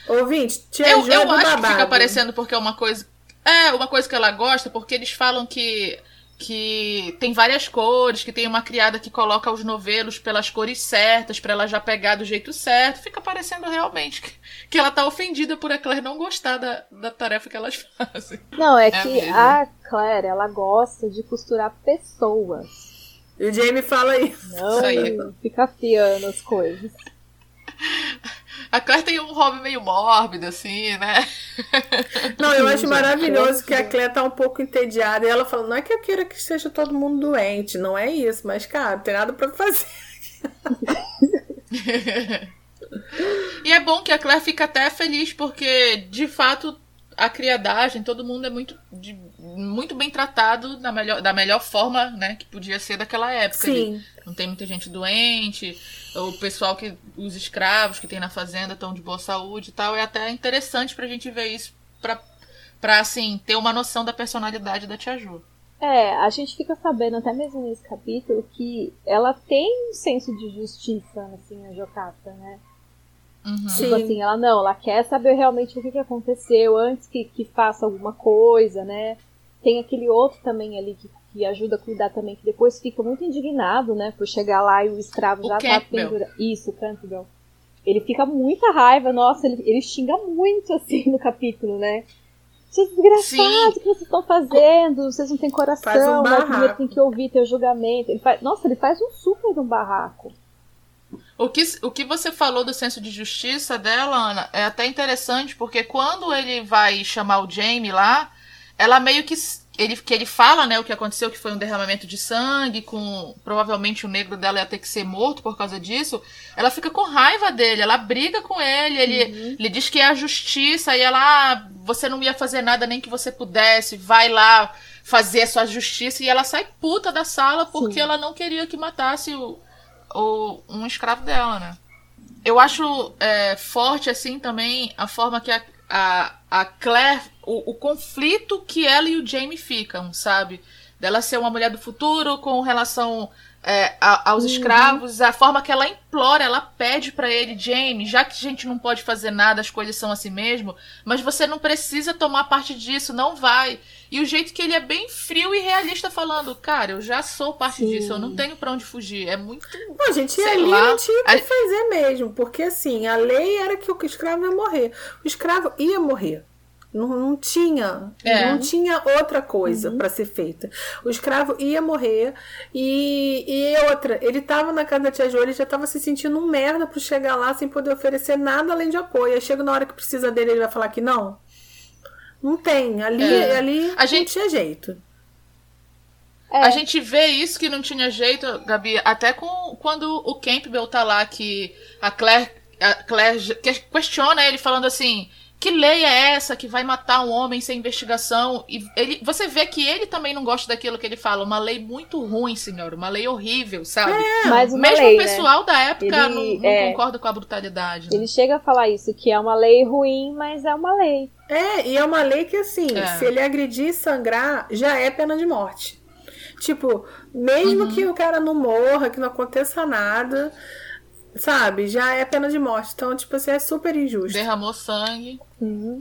Ouvinte, tia eu, Jo eu é acho babado. que fica parecendo porque é uma coisa. É, uma coisa que ela gosta, porque eles falam que que tem várias cores, que tem uma criada que coloca os novelos pelas cores certas, para ela já pegar do jeito certo. Fica parecendo realmente que, que ela tá ofendida por a Claire não gostar da, da tarefa que elas fazem. Não, é, é que a Claire, ela gosta de costurar pessoas. E o Jamie fala isso. Não, isso fica afiando as coisas. A Claire tem um hobby meio mórbido, assim, né? Não, eu acho maravilhoso que a Claire tá um pouco entediada e ela fala: não é que eu queira que esteja todo mundo doente, não é isso, mas, cara, não tem nada pra fazer. e é bom que a Claire fica até feliz, porque, de fato, a criadagem, todo mundo é muito, de, muito bem tratado da melhor, da melhor forma, né, que podia ser daquela época. Sim. Não tem muita gente doente, o pessoal que. Os escravos que tem na fazenda estão de boa saúde e tal. É até interessante pra gente ver isso pra, pra assim, ter uma noção da personalidade da Tia Ju. É, a gente fica sabendo até mesmo nesse capítulo que ela tem um senso de justiça, assim, a Jocasta, né? Uhum. Tipo assim, ela não, ela quer saber realmente o que, que aconteceu antes que, que faça alguma coisa, né? Tem aquele outro também ali que, que ajuda a cuidar também, que depois fica muito indignado, né? Por chegar lá e o escravo O já tá Campbell. pendurado. Isso, o Campbell. Ele fica muita raiva, nossa, ele, ele xinga muito assim no capítulo, né? Vocês desgraçados, Sim. o que vocês estão fazendo? Vocês não têm Faz um coração, né? barraco. Primeiro tem que ouvir teu julgamento. Ele faz, nossa, ele faz um super de um barraco. O que, o que você falou do senso de justiça dela, Ana, é até interessante, porque quando ele vai chamar o Jamie lá, ela meio que. Ele, que ele fala, né, o que aconteceu, que foi um derramamento de sangue, com. Provavelmente o negro dela ia ter que ser morto por causa disso. Ela fica com raiva dele, ela briga com ele, ele, ele diz que é a justiça, e ela, ah, você não ia fazer nada nem que você pudesse, vai lá fazer a sua justiça, e ela sai puta da sala porque Sim. ela não queria que matasse o, o, um escravo dela, né? Eu acho é, forte, assim, também a forma que a, a, a Claire, o, o conflito que ela e o Jamie ficam, sabe? Dela ser uma mulher do futuro com relação é, a- aos escravos, a forma que ela implora, ela pede pra ele, Jamie, já que a gente não pode fazer nada, as coisas são assim mesmo, mas você não precisa tomar parte disso, não vai. E o jeito que ele é bem frio e realista falando, cara, eu já sou parte Sim. disso, eu não tenho pra onde fugir. É muito. Não, gente, Sei ali lá. não tinha o que A- fazer mesmo, porque assim, a lei era que o escravo ia morrer. O escravo ia morrer. Não, não tinha, É. não tinha outra coisa pra ser feita. O escravo ia morrer e, e outra, ele tava na casa da tia Jo, ele já tava se sentindo um merda por chegar lá sem poder oferecer nada além de apoio. Aí chega na hora que precisa dele, ele vai falar que não. Não tem, ali, É. ali A não gente- tinha jeito. É. A gente vê isso que não tinha jeito, Gabi, até com quando o Campbell tá lá, que a Claire, a Claire que- questiona ele falando assim. Que lei é essa que vai matar um homem sem investigação? E ele, você vê que ele também não gosta daquilo que ele fala. Uma lei muito ruim, senhor. Uma lei horrível, sabe? Mais uma Mesmo lei, o pessoal da época Ele- não, não é. concorda com a brutalidade. né? Ele chega a falar isso, que é uma lei ruim, mas é uma lei. É, e é uma lei que, assim, É. se ele agredir e sangrar, já é pena de morte. Tipo, mesmo que o cara não morra, que não aconteça nada, sabe? Já é pena de morte. Então, tipo assim, é super injusto. Derramou sangue.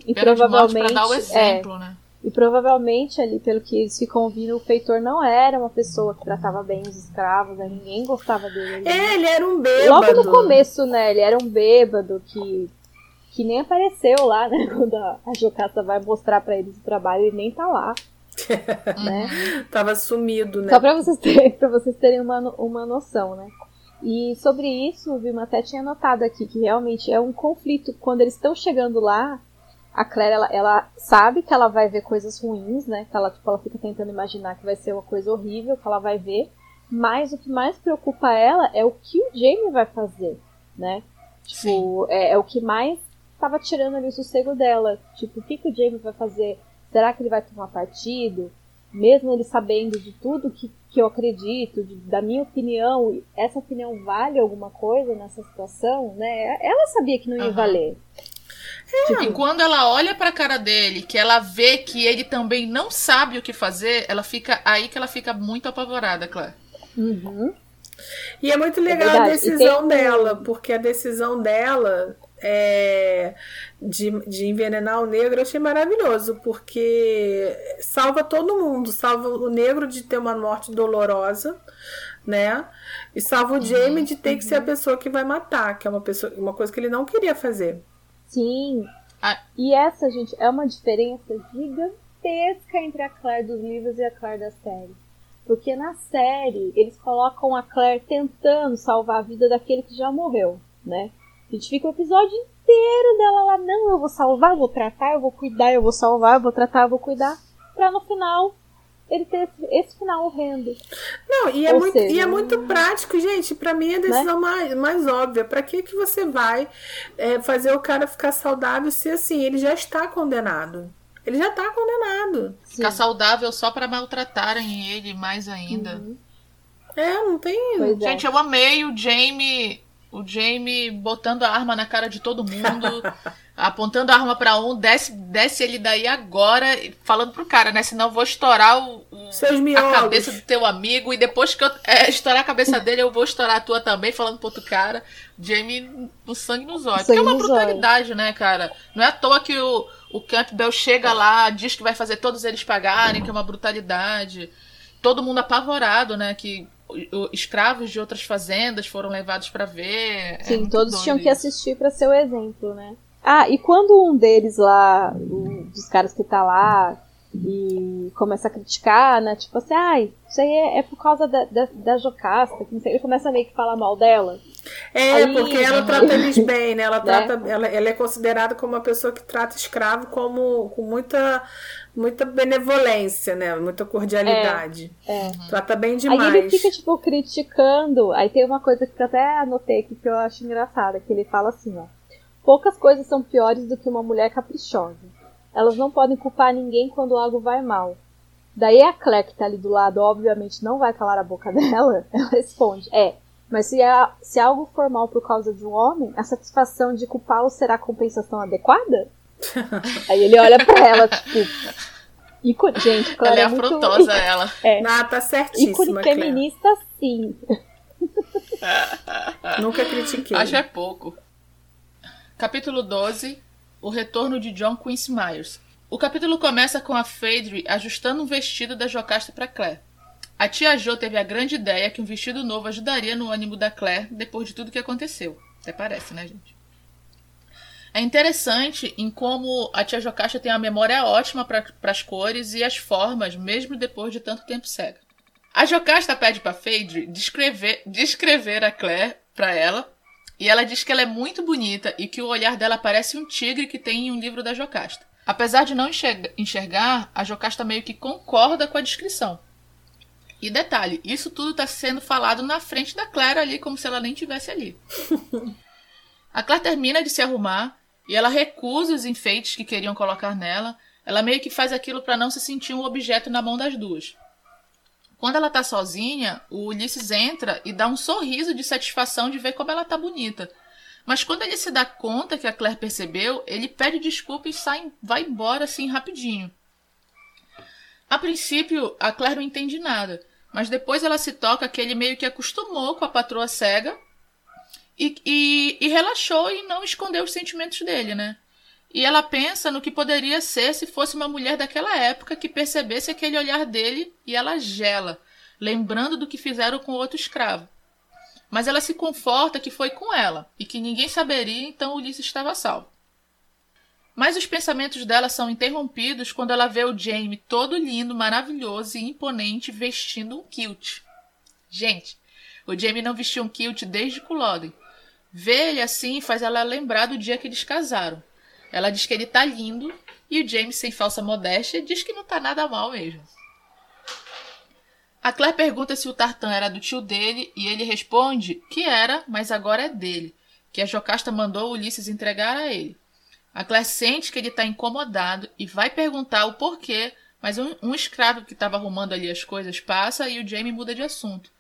E Pena de morte provavelmente. pra dar o é, exemplo, né? e provavelmente ali, pelo que eles ficam ouvindo, o feitor não era uma pessoa que tratava bem os escravos, né? ninguém gostava dele. É, ele era um bêbado. Logo no começo, né? Ele era um bêbado que, que nem apareceu lá, né? Quando a, Jocasta vai mostrar pra eles o trabalho, ele nem tá lá, né? Tava sumido, né? Só pra vocês terem, pra vocês terem uma, uma noção, né? E sobre isso, o Vilma até tinha notado aqui que realmente é um conflito. Quando eles estão chegando lá, a Claire, ela, ela sabe que ela vai ver coisas ruins, né? Que ela, tipo, ela fica tentando imaginar que vai ser uma coisa horrível que ela vai ver. Mas o que mais preocupa ela é o que o Jamie vai fazer, né? Tipo, é, é o que mais tava tirando ali o sossego dela. Tipo, o que, que o Jamie vai fazer? Será que ele vai tomar partido? Mesmo ele sabendo de tudo que, que eu acredito, de- da minha opinião, essa opinião vale alguma coisa nessa situação, né? Ela sabia que não ia Aham. valer. E quando ela olha pra cara dele, que ela vê que ele também não sabe o que fazer, ela fica aí que ela fica muito apavorada, Claire. Uhum. E é muito legal a verdade. E decisão tem dela, porque a decisão dela é, de, de envenenar o negro eu achei maravilhoso, porque salva todo mundo, salva o negro de ter uma morte dolorosa, né? E salva o Jamie de ter que ser a pessoa que vai matar, que é uma, pessoa, uma coisa que ele não queria fazer. Sim. Ah. E essa, gente, é uma diferença gigantesca entre a Claire dos livros e a Claire da série. Porque na série, eles colocam a Claire tentando salvar a vida daquele que já morreu, né? A gente fica o episódio inteiro dela lá, não, eu vou salvar, eu vou tratar, eu vou cuidar, eu vou salvar, eu vou tratar, eu vou cuidar. Pra no final, ele ter esse, esse final horrendo. Não, e é, Ou muito, seja, e é muito prático, gente. Pra mim é a decisão mais, mais óbvia. Pra que, que você vai é, fazer o cara ficar saudável se assim ele já está condenado? Ele já tá condenado. Ficar saudável só para maltratarem ele mais ainda. Uhum. É, não tem. Pois é. Gente, é. eu amei o Jamie. O Jamie botando a arma na cara de todo mundo, apontando a arma para um, desce, desce ele daí agora, falando pro cara, né? Senão eu vou estourar o, o a cabeça do teu amigo e depois que eu é, estourar a cabeça dele, eu vou estourar a tua também, falando pro outro cara. Jamie no sangue nos olhos. Porque é uma brutalidade, olhos. né, cara? Não é à toa que o, o Campbell chega lá, diz que vai fazer todos eles pagarem, que é uma brutalidade. Todo mundo apavorado, né? Que escravos de outras fazendas foram levados para ver. É Sim, é todos tinham isso. que assistir para ser o exemplo, né? Ah, e quando um deles lá, um dos caras que tá lá, e começa a criticar, né? Tipo assim, ai, isso aí é, é por causa da, da, da Jocasta, que não sei, ele começa meio que falar mal dela. É, aí, porque ela trata eles bem, né? Ela, né? trata, ela, ela é considerada como uma pessoa que trata escravo como, com muita, muita benevolência, né? Muita cordialidade. É, é. Trata bem demais. Aí ele fica, tipo, criticando. Aí tem uma coisa que eu até anotei aqui que eu acho engraçada, que ele fala assim, ó. Poucas coisas são piores do que uma mulher caprichosa. Elas não podem culpar ninguém quando algo vai mal. Daí a Claire, que tá ali do lado, obviamente não vai calar a boca dela, ela responde: É, mas se, é, se algo for mal por causa de um homem, a satisfação de culpá-lo será a compensação adequada? Aí ele olha pra ela, tipo. Ícone, gente, Claire ela é, é afrontosa, muito... ela. É. Não, tá certíssima, Ícone feminista, sim. Nunca critiquei. Acho é pouco. Capítulo 12 o retorno de John Quincy Myers. O capítulo começa com a Phaedre ajustando um vestido da Jocasta para Claire. A tia Jo teve a grande ideia que um vestido novo ajudaria no ânimo da Claire depois de tudo que aconteceu. Até parece, né, gente? É interessante em como a tia Jocasta tem uma memória ótima para as cores e as formas, mesmo depois de tanto tempo cega. A Jocasta pede para Phaedre descrever, descrever a Claire para ela e ela diz que ela é muito bonita e que o olhar dela parece um tigre que tem em um livro da Jocasta. Apesar de não enxergar, a Jocasta meio que concorda com a descrição. E detalhe, isso tudo está sendo falado na frente da Claire ali, como se ela nem tivesse ali. a Claire termina de se arrumar e ela recusa os enfeites que queriam colocar nela. Ela meio que faz aquilo para não se sentir um objeto na mão das duas. Quando ela tá sozinha, o Ulisses entra e dá um sorriso de satisfação de ver como ela tá bonita. Mas quando ele se dá conta que a Claire percebeu, ele pede desculpa e sai, vai embora assim rapidinho. A princípio, a Claire não entende nada, mas depois ela se toca que ele meio que acostumou com a patroa cega e, e, e relaxou e não escondeu os sentimentos dele, né? E ela pensa no que poderia ser se fosse uma mulher daquela época que percebesse aquele olhar dele e ela gela, lembrando do que fizeram com outro escravo. Mas ela se conforta que foi com ela e que ninguém saberia, então Ulisses estava salvo. Mas os pensamentos dela são interrompidos quando ela vê o Jamie todo lindo, maravilhoso e imponente vestindo um kilt. Gente, o Jamie não vestiu um kilt desde Culloden. Ver ele assim faz ela lembrar do dia que eles casaram. Ela diz que ele tá lindo e o James, sem falsa modéstia, diz que não tá nada mal mesmo. A Claire pergunta se o Tartan era do tio dele e ele responde que era, mas agora é dele, que a Jocasta mandou Ulisses entregar a ele. A Claire sente que ele está incomodado e vai perguntar o porquê, mas um, um escravo que estava arrumando ali as coisas passa e o Jamie muda de assunto.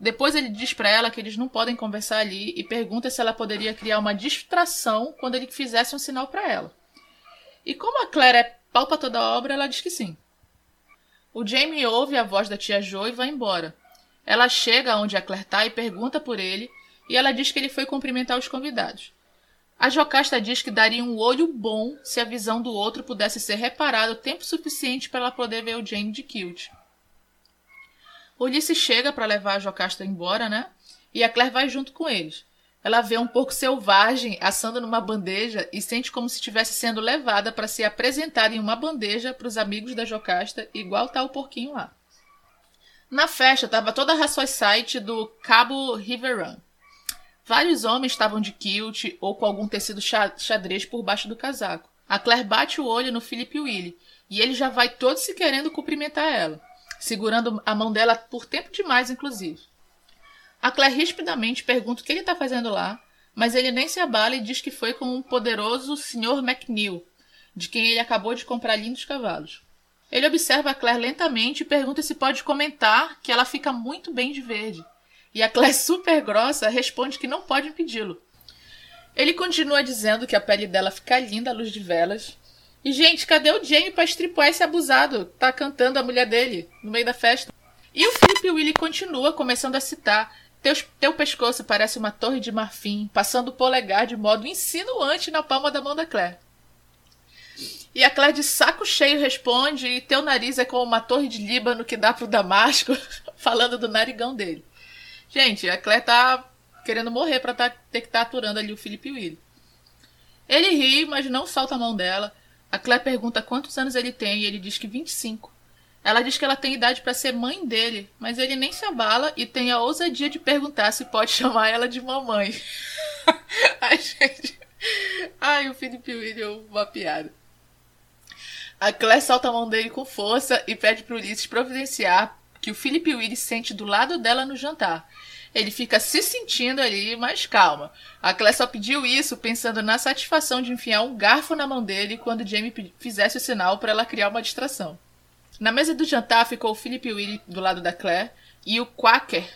Depois ele diz para ela que eles não podem conversar ali e pergunta se ela poderia criar uma distração quando ele fizesse um sinal para ela. E como a Claire é pau pra toda a obra, ela diz que sim. O Jamie ouve a voz da tia Jo e vai embora. Ela chega onde a Claire tá e pergunta por ele, e ela diz que ele foi cumprimentar os convidados. A Jocasta diz que daria um olho bom se a visão do outro pudesse ser reparada o tempo suficiente para ela poder ver o Jamie de Kilt. Ulisses chega para levar a Jocasta embora, né? E a Claire vai junto com eles. Ela vê um porco selvagem assando numa bandeja e sente como se estivesse sendo levada para ser apresentada em uma bandeja para os amigos da Jocasta, igual tá o porquinho lá. Na festa estava toda a raça site do Cabo River Run. Vários homens estavam de kilt ou com algum tecido xadrez por baixo do casaco. A Claire bate o olho no Philip Willy e ele já vai todo se querendo cumprimentar ela segurando a mão dela por tempo demais, inclusive. A Claire rispidamente pergunta o que ele está fazendo lá, mas ele nem se abala e diz que foi com um poderoso Sr. McNeil, de quem ele acabou de comprar lindos cavalos. Ele observa a Claire lentamente e pergunta se pode comentar que ela fica muito bem de verde. E a Claire, super grossa, responde que não pode impedi-lo. Ele continua dizendo que a pele dela fica linda à luz de velas. E, gente, cadê o Jamie pra estripar esse abusado? Tá cantando a mulher dele no meio da festa. E o Philip Willy continua começando a citar. Teu, teu pescoço parece uma torre de marfim, passando o polegar de modo insinuante na palma da mão da Claire. E a Claire de saco cheio responde: e teu nariz é como uma torre de Líbano que dá pro Damasco, falando do narigão dele. Gente, a Claire tá querendo morrer pra tá, ter que estar tá aturando ali o Felipe Willy. Ele ri, mas não solta a mão dela. A Claire pergunta quantos anos ele tem e ele diz que 25. Ela diz que ela tem idade para ser mãe dele, mas ele nem se abala e tem a ousadia de perguntar se pode chamar ela de mamãe. Ai, gente. Ai, o Felipe William, uma piada. A Claire solta a mão dele com força e pede para Ulisses providenciar que o Philip Willis sente do lado dela no jantar. Ele fica se sentindo ali, mas calma. A Claire só pediu isso pensando na satisfação de enfiar um garfo na mão dele quando Jamie fizesse o sinal para ela criar uma distração. Na mesa do jantar ficou o Philip Willis do lado da Claire e o Quaker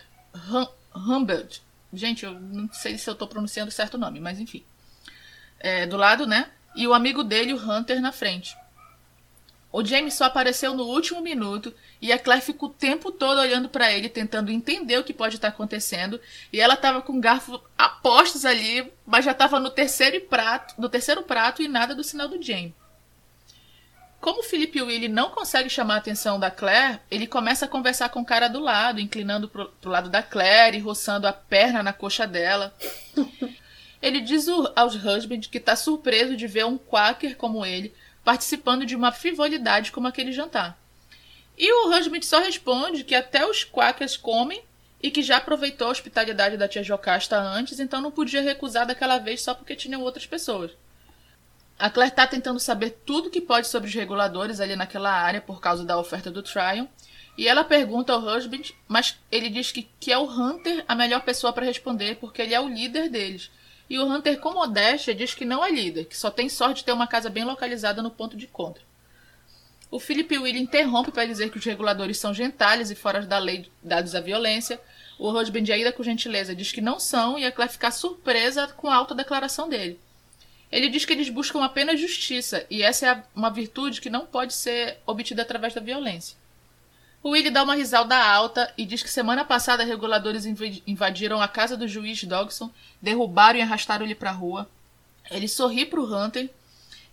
Humbert. Gente, eu não sei se eu estou pronunciando certo o nome, mas enfim. É, do lado, né? E o amigo dele, o Hunter, na frente. O James só apareceu no último minuto e a Claire ficou o tempo todo olhando para ele, tentando entender o que pode estar acontecendo. E ela estava com garfo a postos ali, mas já estava no terceiro prato, no terceiro prato e nada do sinal do James. Como o Felipe Willy não consegue chamar a atenção da Claire, ele começa a conversar com o cara do lado, inclinando pro, pro lado da Claire e roçando a perna na coxa dela. ele diz aos husband que está surpreso de ver um quaker como ele participando de uma frivolidade como aquele jantar. E o Husband só responde que até os quakers comem e que já aproveitou a hospitalidade da tia Jocasta antes, então não podia recusar daquela vez só porque tinham outras pessoas. A Claire está tentando saber tudo que pode sobre os reguladores ali naquela área por causa da oferta do Tryon. E ela pergunta ao Husband, mas ele diz que, que é o Hunter a melhor pessoa para responder, porque ele é o líder deles. E o Hunter, com modéstia, diz que não é líder, que só tem sorte de ter uma casa bem localizada no ponto de encontro. O Philip Will interrompe para dizer que os reguladores são gentalhas e fora da lei dados à violência. O Husband, ainda com gentileza, diz que não são e a Claire fica surpresa com a autodeclaração dele. Ele diz que eles buscam apenas justiça e essa é uma virtude que não pode ser obtida através da violência. O Willie dá uma risada alta e diz que semana passada reguladores invadiram a casa do juiz Dogson, derrubaram e arrastaram ele para a rua. Ele sorri para o Hunter,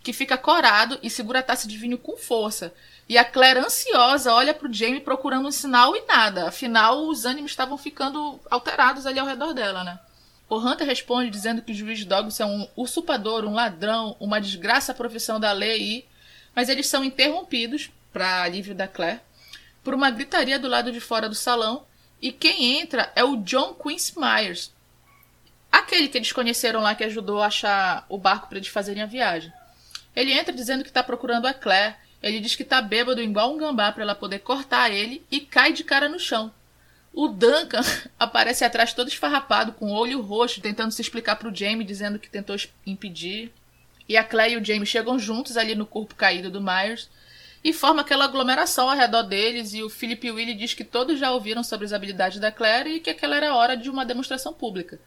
que fica corado e segura a taça de vinho com força. E a Claire, ansiosa, olha para o Jamie procurando um sinal e nada. Afinal, os ânimos estavam ficando alterados ali ao redor dela, né? O Hunter responde dizendo que o juiz Dogson é um usurpador, um ladrão, uma desgraça à profissão da lei, mas eles são interrompidos, para alívio da Claire, por uma gritaria do lado de fora do salão, e quem entra é o John Quincy Myers, aquele que eles conheceram lá que ajudou a achar o barco para eles fazerem a viagem. Ele entra dizendo que está procurando a Claire. Ele diz que está bêbado igual um gambá para ela poder cortar ele e cai de cara no chão. O Duncan aparece atrás todo esfarrapado, com o olho roxo, tentando se explicar para o Jamie, dizendo que tentou impedir. E a Claire e o Jamie chegam juntos ali no corpo caído do Myers e forma aquela aglomeração ao redor deles. E o Philip Willy diz que todos já ouviram sobre as habilidades da Claire e que aquela era a hora de uma demonstração pública.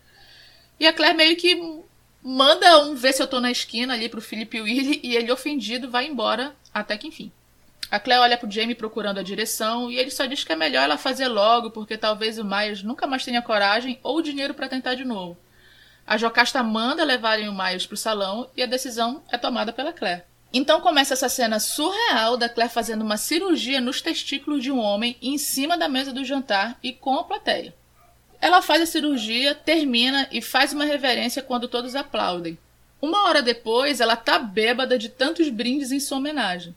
E a Claire meio que manda um ver se eu tô na esquina ali pro Philip Willy e ele ofendido vai embora até que enfim. A Claire olha pro Jamie procurando a direção e ele só diz que é melhor ela fazer logo porque talvez o Myers nunca mais tenha coragem ou dinheiro para tentar de novo. A Jocasta manda levarem o Myers pro salão e a decisão é tomada pela Claire. Então começa essa cena surreal da Claire fazendo uma cirurgia nos testículos de um homem em cima da mesa do jantar e com a plateia. Ela faz a cirurgia, termina e faz uma reverência quando todos aplaudem. Uma hora depois, ela tá bêbada de tantos brindes em sua homenagem.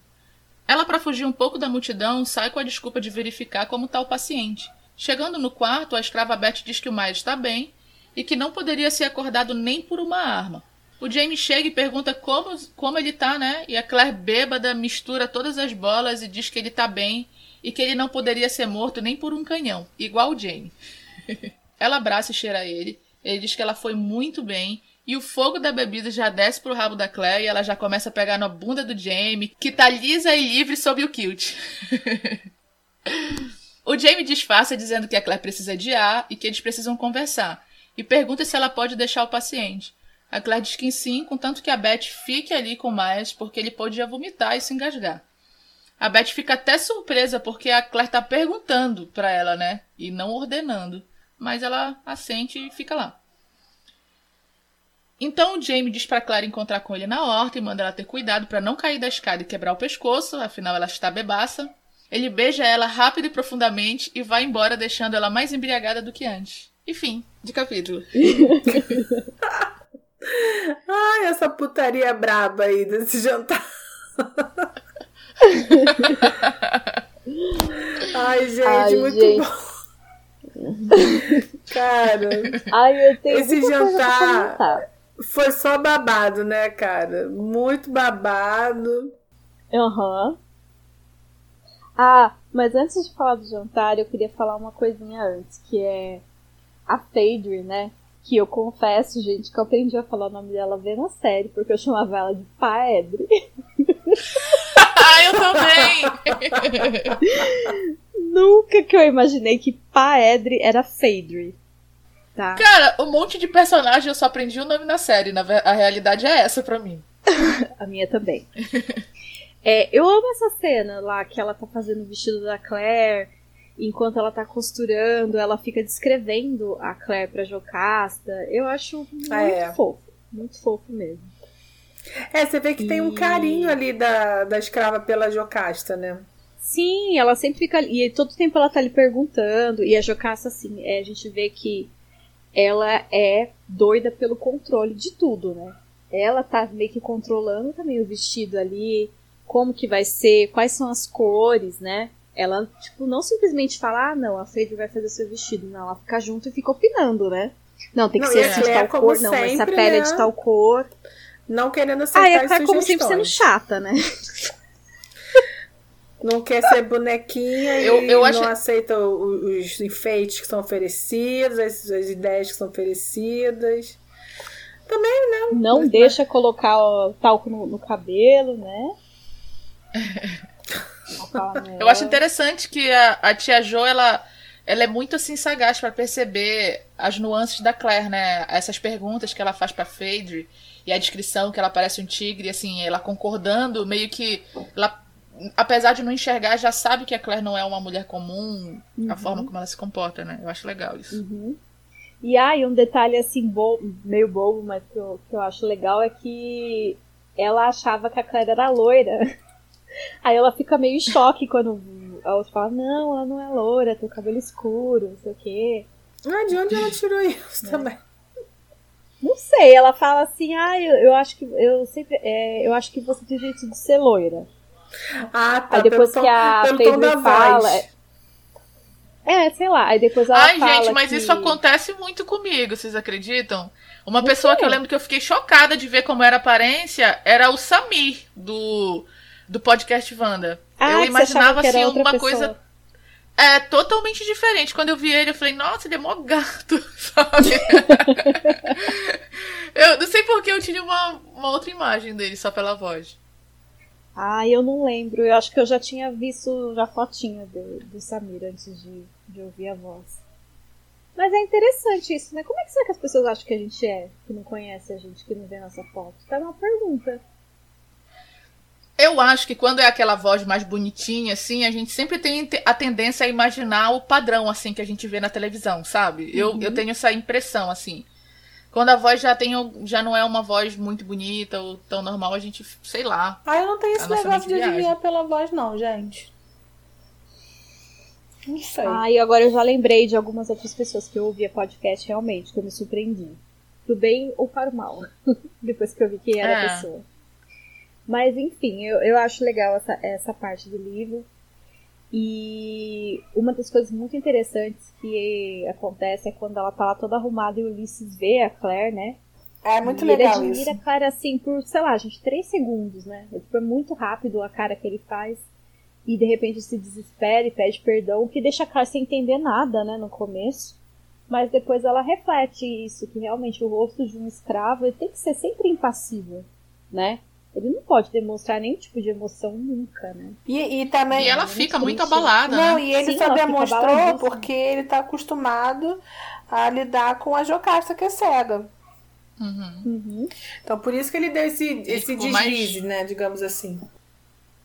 Ela, para fugir um pouco da multidão, sai com a desculpa de verificar como está o paciente. Chegando no quarto, a escrava Beth diz que o Miles está bem e que não poderia ser acordado nem por uma arma. O Jamie chega e pergunta como, como ele tá, né? E a Claire bêbada mistura todas as bolas e diz que ele tá bem e que ele não poderia ser morto nem por um canhão, igual o Jamie. ela abraça e cheira ele. Ele diz que ela foi muito bem E o fogo da bebida já desce pro rabo da Claire e ela já começa a pegar na bunda do Jamie, que tá lisa e livre sob o kilt. o Jamie disfarça dizendo que a Claire precisa de ar e que eles precisam conversar. E pergunta se ela pode deixar o paciente. A Claire diz que sim, contanto que a Beth fique ali com o Miles, porque ele podia vomitar e se engasgar. A Beth fica até surpresa porque a Claire tá perguntando pra ela, né? E não ordenando. Mas ela assente e fica lá. Então o Jamie diz pra Claire encontrar com ele na horta e manda ela ter cuidado para não cair da escada e quebrar o pescoço, afinal ela está bebaça. Ele beija ela rápido e profundamente e vai embora, deixando ela mais embriagada do que antes. E fim de capítulo. Ai, essa putaria braba aí desse jantar. Ai, gente, Ai, muito gente. bom. Cara, Ai, eu tenho esse jantar foi só babado, né, cara? Muito babado. Aham. Uhum. Ah, mas antes de falar do jantar, eu queria falar uma coisinha antes, que é a Phaedre, né? Que eu confesso, gente, que eu aprendi a falar o nome dela vendo a série, porque eu chamava ela de Paedre. ah, eu também! Nunca que eu imaginei que Paedre era Phaedre. Tá. Cara, um monte de personagem eu só aprendi o nome na série. Na, a realidade é essa pra mim. a minha também. é, eu amo essa cena lá que ela tá fazendo o vestido da Claire. Enquanto ela tá costurando, ela fica descrevendo a Claire pra Jocasta. Eu acho muito é. fofo. Muito fofo mesmo. É, você vê que e... tem um carinho ali da, da escrava pela Jocasta, né? Sim, ela sempre fica ali. E todo tempo ela tá ali perguntando. E a Jocasta, assim, é, a gente vê que ela é doida pelo controle de tudo, né? Ela tá meio que controlando também o vestido ali, como que vai ser, quais são as cores, né? Ela, tipo, não simplesmente fala, ah, não, a Fade vai fazer seu vestido. Não, ela fica junto e fica opinando, né? Não, tem que não, ser assim de tal cor, sempre, não, essa pele né? é de né? tal cor. Não querendo aceitar Ah, é como sempre sendo chata, né? Não quer ser bonequinha eu, e eu acho... não aceita os enfeites que são oferecidos, as, as ideias que são oferecidas. Também não. Não mas, deixa colocar ó, talco no, no cabelo, né? eu acho interessante que a, a tia Jo, ela, ela é muito assim sagaz para perceber as nuances da Claire, né? Essas perguntas que ela faz para Phaedre e a descrição que ela parece um tigre, assim, ela concordando, meio que ela apesar de não enxergar, já sabe que a Claire não é uma mulher comum, uhum. a forma como ela se comporta, né? Eu acho legal isso. Uhum. E aí, um detalhe assim, bo meio bobo, mas que eu, que eu acho legal é que ela achava que a Claire era loira. Aí ela fica meio em choque quando a outra fala, não, ela não é loira, tem o cabelo escuro, não sei o quê. Ah, de onde ela tirou isso é. também? Não sei, ela fala assim, ah, eu, eu acho que eu sempre. É, eu acho que você tem jeito de ser loira. Ah, tá. Aí depois pelo que a Pedro fala. É, é, sei lá. Aí depois ela Ai, fala. gente, mas que... isso acontece muito comigo, vocês acreditam? Uma pessoa que eu lembro que eu fiquei chocada de ver como era a aparência era o Samir, do, do podcast Wanda. Ah, eu imaginava assim uma pessoa. coisa. É, totalmente diferente. Quando eu vi ele, eu falei, nossa, ele é mó gato, sabe? eu não sei porque eu tinha uma, uma outra imagem dele só pela voz. Ah, eu não lembro. Eu acho que eu já tinha visto já fotinha do, do Samir antes de, de ouvir a voz. Mas é interessante isso, né? Como é que será que as pessoas acham que a gente é? Que não conhece a gente, que não vê nossa foto? Tá uma pergunta. Eu acho que quando é aquela voz mais bonitinha, assim, a gente sempre tem a tendência a imaginar o padrão, assim, que a gente vê na televisão, sabe? Uhum. Eu, eu tenho essa impressão, assim. Quando a voz já tem já não é uma voz muito bonita ou tão normal, a gente, sei lá. Ah, eu não tenho esse negócio de adivinhar pela voz, não, gente. Não sei. Ah, e agora eu já lembrei de algumas outras pessoas que eu ouvia podcast realmente, que eu me surpreendi. Do bem ou para o mal. Depois que eu vi quem era é. a pessoa. Mas enfim, eu, eu acho legal essa, essa parte do livro. E uma das coisas muito interessantes que acontece é quando ela tá lá toda arrumada e o Ulisses vê a Claire, né? É muito e legal ele admira isso. a Claire assim por, sei lá, gente, três segundos, né? É, tipo, é muito rápido a cara que ele faz. E de repente se desespera e pede perdão, o que deixa a Claire sem entender nada, né, no começo. mas depois ela reflete isso, que realmente o rosto de um escravo tem que ser sempre impassível, né? Ele não pode demonstrar nenhum tipo de emoção nunca, né? E, e também. E ela é fica muito triste. abalada, Não, né? e ele Sim, só demonstrou porque ele tá acostumado a lidar com a Jocasta que é cega. Uhum. Uhum. Então por isso que ele deu esse, esse ficou mais- deslize, né? Digamos assim.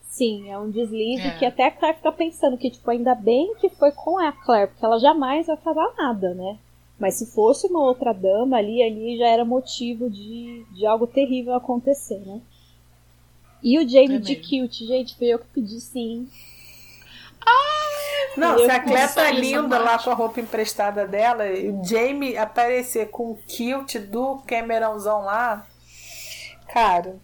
Sim, é um deslize É. que até a Claire fica pensando que, tipo, ainda bem que foi com a Claire, porque ela jamais vai falar nada, né? Mas se fosse uma outra dama ali, ali já era motivo de, de algo terrível acontecer, né? E o Jamie É de cute, gente, foi eu que pedi sim. Não, Eu se a Clé tá linda lá com a roupa emprestada dela, e o Jamie aparecer com o kilt do Cameronzão lá, cara.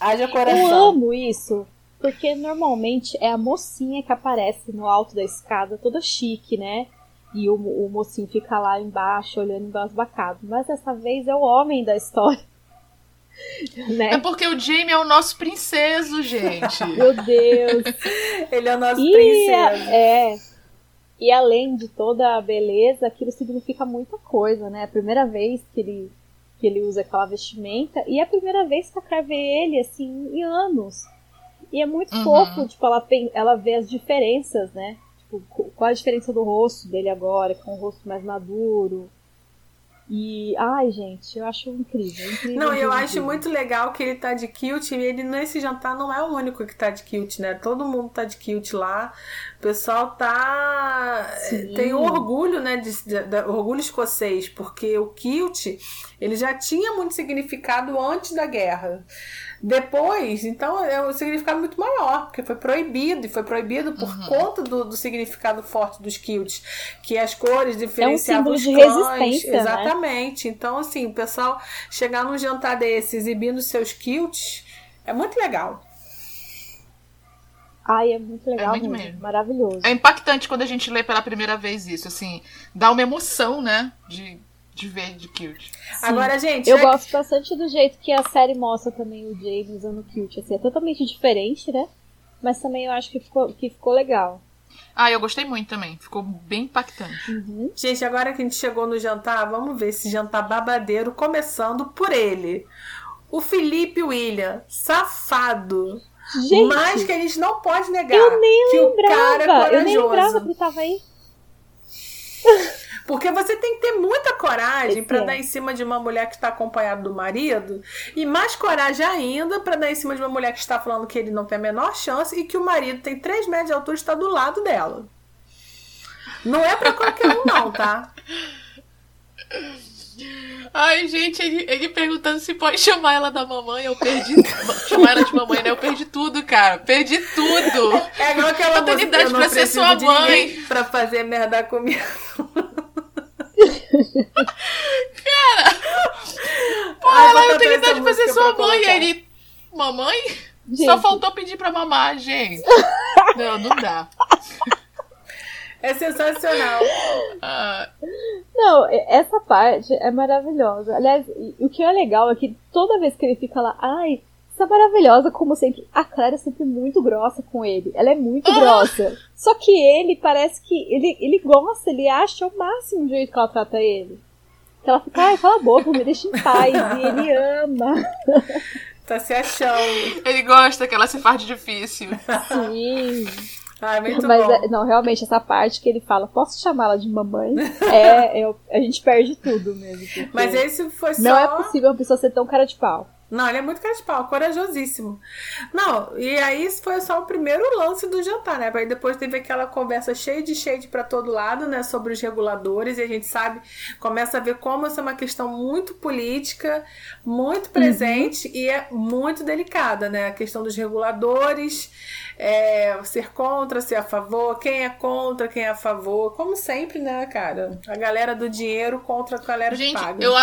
Haja Eu coração. amo isso, porque normalmente é a mocinha que aparece no alto da escada, toda chique, né? E o, o mocinho fica lá embaixo, olhando embasbacado. Mas dessa vez é o homem da história. né? É porque o Jamie é o nosso princeso, gente. Meu Deus. Ele é o nosso E, princesa. é, e além de toda a beleza, aquilo significa muita coisa, né? É a primeira vez que ele, que ele usa aquela vestimenta e é a primeira vez que a Claire vê ele, assim, em anos. E é muito Uhum. fofo, tipo, ela, ela vê as diferenças, né? Tipo, qual a diferença do rosto dele agora, com o rosto mais maduro. E, ai, gente, eu acho incrível. incrível Não, eu incrível, acho incrível. muito legal que ele tá de kilt e ele nesse jantar não é o único que tá de kilt, né? Todo mundo tá de kilt lá. O pessoal tá. Sim. Tem orgulho, né? De, de- de- orgulho escocês, porque o kilt ele já tinha muito significado antes da guerra. Depois, então, é um significado muito maior, porque foi proibido, e foi proibido por Uhum. conta do, do significado forte dos kilts, que as cores diferenciavam É símbolo os resistência, né? Exatamente. Então, assim, o pessoal chegar num jantar desse exibindo seus kilts é muito legal. Ai, é muito legal muito mesmo. mesmo. Maravilhoso. É impactante quando a gente lê pela primeira vez isso, assim, dá uma emoção, né? De, de ver de cute. Agora, gente, Eu é- gosto bastante do jeito que a série mostra também o James usando kilt. Assim, é totalmente diferente, né? Mas também eu acho que ficou, que ficou legal. Ah, eu gostei muito também. Ficou bem impactante. Uhum. gente, agora que a gente chegou no jantar, vamos ver esse jantar babadeiro, começando por ele. O Felipe William, safado. Gente, Mas que a gente não pode negar eu nem que o cara é lembrava. Eu nem lembrava que ele tava aí. Porque você tem que ter muita coragem é. dar em cima de uma mulher que está acompanhada do marido, e mais coragem ainda pra dar em cima de uma mulher que está falando que ele não tem a menor chance e que o marido tem 3 metros de altura e está do lado dela. Não é pra qualquer um, não, tá? Ai, gente, ele, ele perguntando se pode chamar ela da mamãe, eu perdi. chamar ela de mamãe, né? Eu perdi tudo, cara. Perdi tudo. É igual aquela Eu tenho música, idade eu não pra ser sua mãe. Pra fazer merda comigo. Pô, Ai, ela, vou eu tenho cantar idade essa pra ser música sua pra mãe. colocar. Aí ele. Mamãe? Gente, Só faltou pedir pra mamar, gente. Não, não dá. É sensacional. Ah, Não, essa parte é maravilhosa. Aliás, o que é legal é que toda vez que ele fica lá, ai, é maravilhosa, como sempre. A Clara é sempre muito grossa com ele. Ela é muito Ah! grossa. Só que ele parece que. Ele, ele gosta, ele acha o máximo o jeito que ela trata ele. Que ela fica, ai, cala a boca, me deixa em paz. e ele ama. Tá se achando. ele gosta que ela se faz de difícil. Sim. Ai, muito Mas, bom. é- não, realmente, essa parte que ele fala, posso chamá-la de mamãe? É, é- a gente perde tudo mesmo. Mas esse foi só. Não é possível uma pessoa ser tão cara de pau. Não, ele é muito cara de pau, corajosíssimo. Não, e aí isso foi só o primeiro lance do jantar, né? Aí depois teve aquela conversa cheia de shade pra todo lado, né? Sobre os reguladores, e a gente sabe, começa a ver como essa é uma questão muito política, muito presente e é muito delicada, né? A questão dos reguladores, é, ser contra, ser a favor, quem é contra, quem é a favor. Como sempre, né, cara? A galera do dinheiro contra a galera Gente, que paga. eu,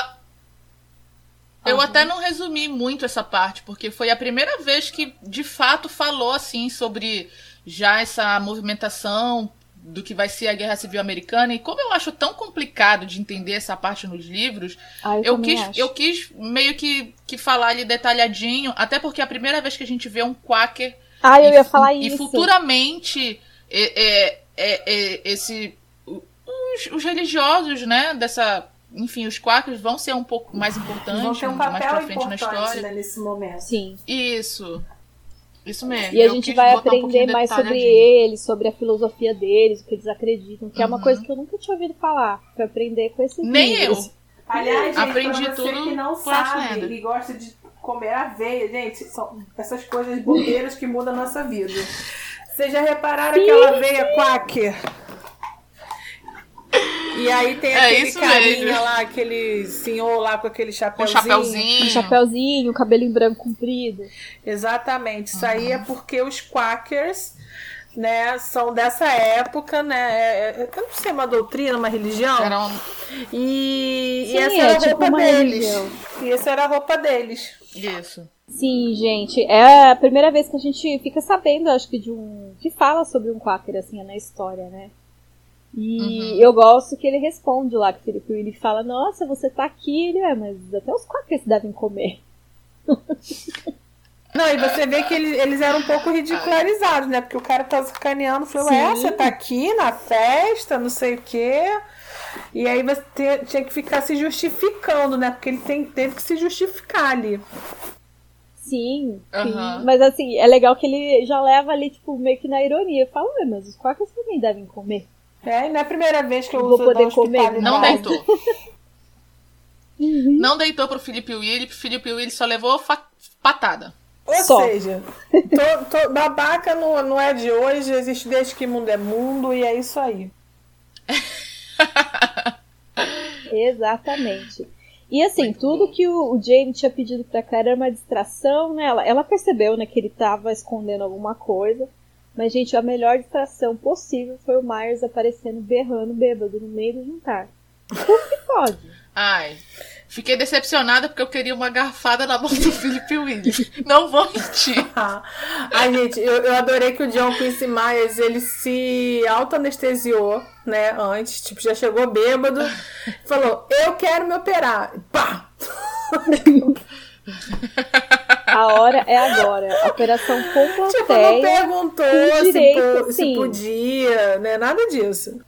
eu Uhum. até não resumi muito essa parte, porque foi a primeira vez que de fato falou assim sobre já essa movimentação do que vai ser a Guerra Civil Americana. E como eu acho tão complicado de entender essa parte nos livros, Ah, eu, eu quis, acho. eu quis meio que, que falar ali detalhadinho, até porque é a primeira vez que a gente vê um quaker Ah, eu e ia falar e isso. futuramente é, é, é, é, esse os, os religiosos, né? Dessa. Enfim, os quakers vão ser um pouco mais importantes Vão ter um mais papel pra frente na importante história. né, nesse momento. Sim. Isso. Isso mesmo. E a gente vai botar um aprender mais sobre eles, sobre a filosofia deles, o que eles acreditam, que é uma Uhum. coisa que eu nunca tinha ouvido falar. Foi aprender com esse Nem livro. eu. Aliás, gente, Aprendi pra você tudo que não sabe e gosta de comer aveia, gente, são essas coisas bobeiras que mudam a nossa vida. Vocês já repararam Sim, aquela aveia quaker? E aí tem É aquele carinha mesmo. lá, aquele senhor lá com aquele Com chapéuzinho. chapéuzinho. Um chapéuzinho, um cabelinho branco comprido. Exatamente. Isso aí é porque os quakers, né, são dessa época, né? é- é- eu não sei, uma doutrina, uma religião. Era um... E, e Sim, essa é era a tipo roupa uma deles. religião. E essa era a roupa deles. Isso. Sim, gente, é a primeira vez que a gente fica sabendo, acho que de um. que fala sobre um quaker, assim, na história, né? E Uhum. eu gosto que ele responde lá, que o Felipe ele fala, nossa, você tá aqui, ele é, mas até os quakers devem comer. Não, e você vê que ele- eles eram um pouco ridicularizados, né? Porque o cara tá sacaneando, falou, é, você tá aqui na festa, não sei o quê. E aí você te- tinha que ficar se justificando, né? Porque ele tem- teve que se justificar ali. Sim, sim. Aham. Mas assim, é legal que ele já leva ali, tipo, meio que na ironia. Fala, "Ué, mas os quakers também devem comer. É, não é a primeira vez que eu Vou uso poder da comer. Não deitou. Uhum. Não deitou pro Felipe Willi. Pro Felipe Willi só levou patada. Ou Só. seja, to- to- babaca não, não é de hoje, existe desde que mundo é mundo e é isso aí. Exatamente. E assim, tudo que o, o Jamie tinha pedido pra Claire era uma distração, né? Ela, ela percebeu, né, que ele tava escondendo alguma coisa. Mas, gente, a melhor distração possível foi o Myers aparecendo berrando bêbado no meio do jantar. Como que pode? Ai. Fiquei decepcionada porque eu queria uma garfada na mão do Felipe Willi. Não vou mentir. Ai, gente, eu, eu adorei que o John Quincy Myers, ele se auto-anestesiou, né, antes, tipo, já chegou bêbado, falou, eu quero me operar. Pá! A hora é agora. Operação com Tipo, não perguntou se, direito, po- se podia, né, nada disso.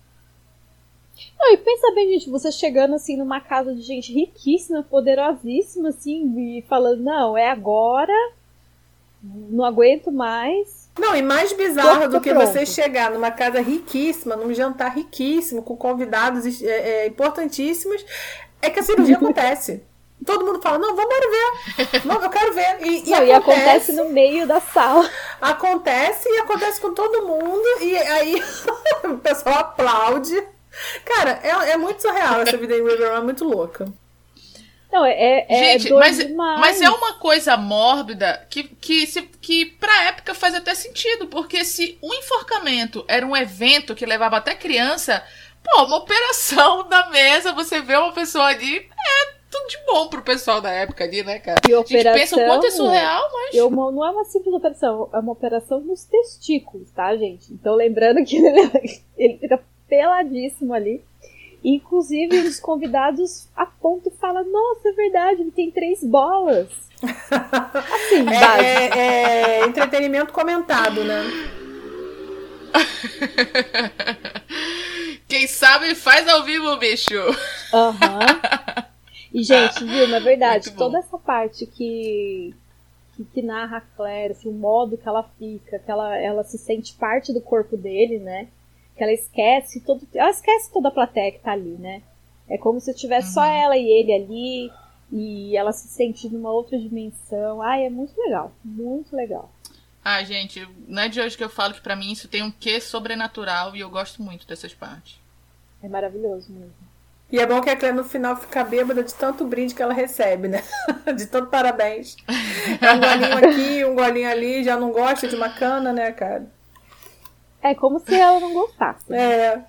Não, e pensa bem, gente, você chegando assim numa casa de gente riquíssima, poderosíssima, assim, e falando, não, é agora, não aguento mais. Não, e mais bizarro do que pronto. você chegar numa casa riquíssima, num jantar riquíssimo, com convidados é, é, importantíssimos, é que a cirurgia acontece. Todo mundo fala, não, vamos ver. Não, eu quero ver. E, e não, e acontece no meio da sala. Acontece e acontece com todo mundo. E aí o pessoal aplaude. Cara, é, é muito surreal essa vida em River, é muito louca. Não, é, é Gente, doido mas, demais. mas é uma coisa mórbida que, que, se, que pra época faz até sentido. Porque se um enforcamento era um evento que levava até criança, pô, uma operação da mesa, você vê uma pessoa ali, é tudo de bom pro pessoal da época ali, né, cara? E A gente pensa o quanto é operação- surreal, mas. Eu, não é uma simples operação, é uma operação nos testículos, tá, gente? Então lembrando que ele, ele fica peladíssimo ali. Inclusive, dos convidados aponta e fala: Nossa, é verdade, ele tem três bolas. Assim, básico. É, é- é entretenimento comentado, né? Quem sabe faz ao vivo, bicho. Aham. E, gente, viu, na verdade, toda essa parte que, que, que narra a Claire, assim, o modo que ela fica, que ela, ela se sente parte do corpo dele, né? Que ela esquece todo. Ela esquece toda a plateia que tá ali, né? É como se tivesse só ela e ele ali. E ela se sente numa outra dimensão. Ai, é muito legal. Muito legal. Ah, gente, não é de hoje que eu falo que pra mim isso tem um quê sobrenatural e eu gosto muito dessas partes. É maravilhoso mesmo. E é bom que a Claire no final fica bêbada de tanto brinde que ela recebe, né? De tanto parabéns. É um golinho aqui, um golinho ali, já não gosta de uma cana, né, cara? É como se ela não gostasse. É.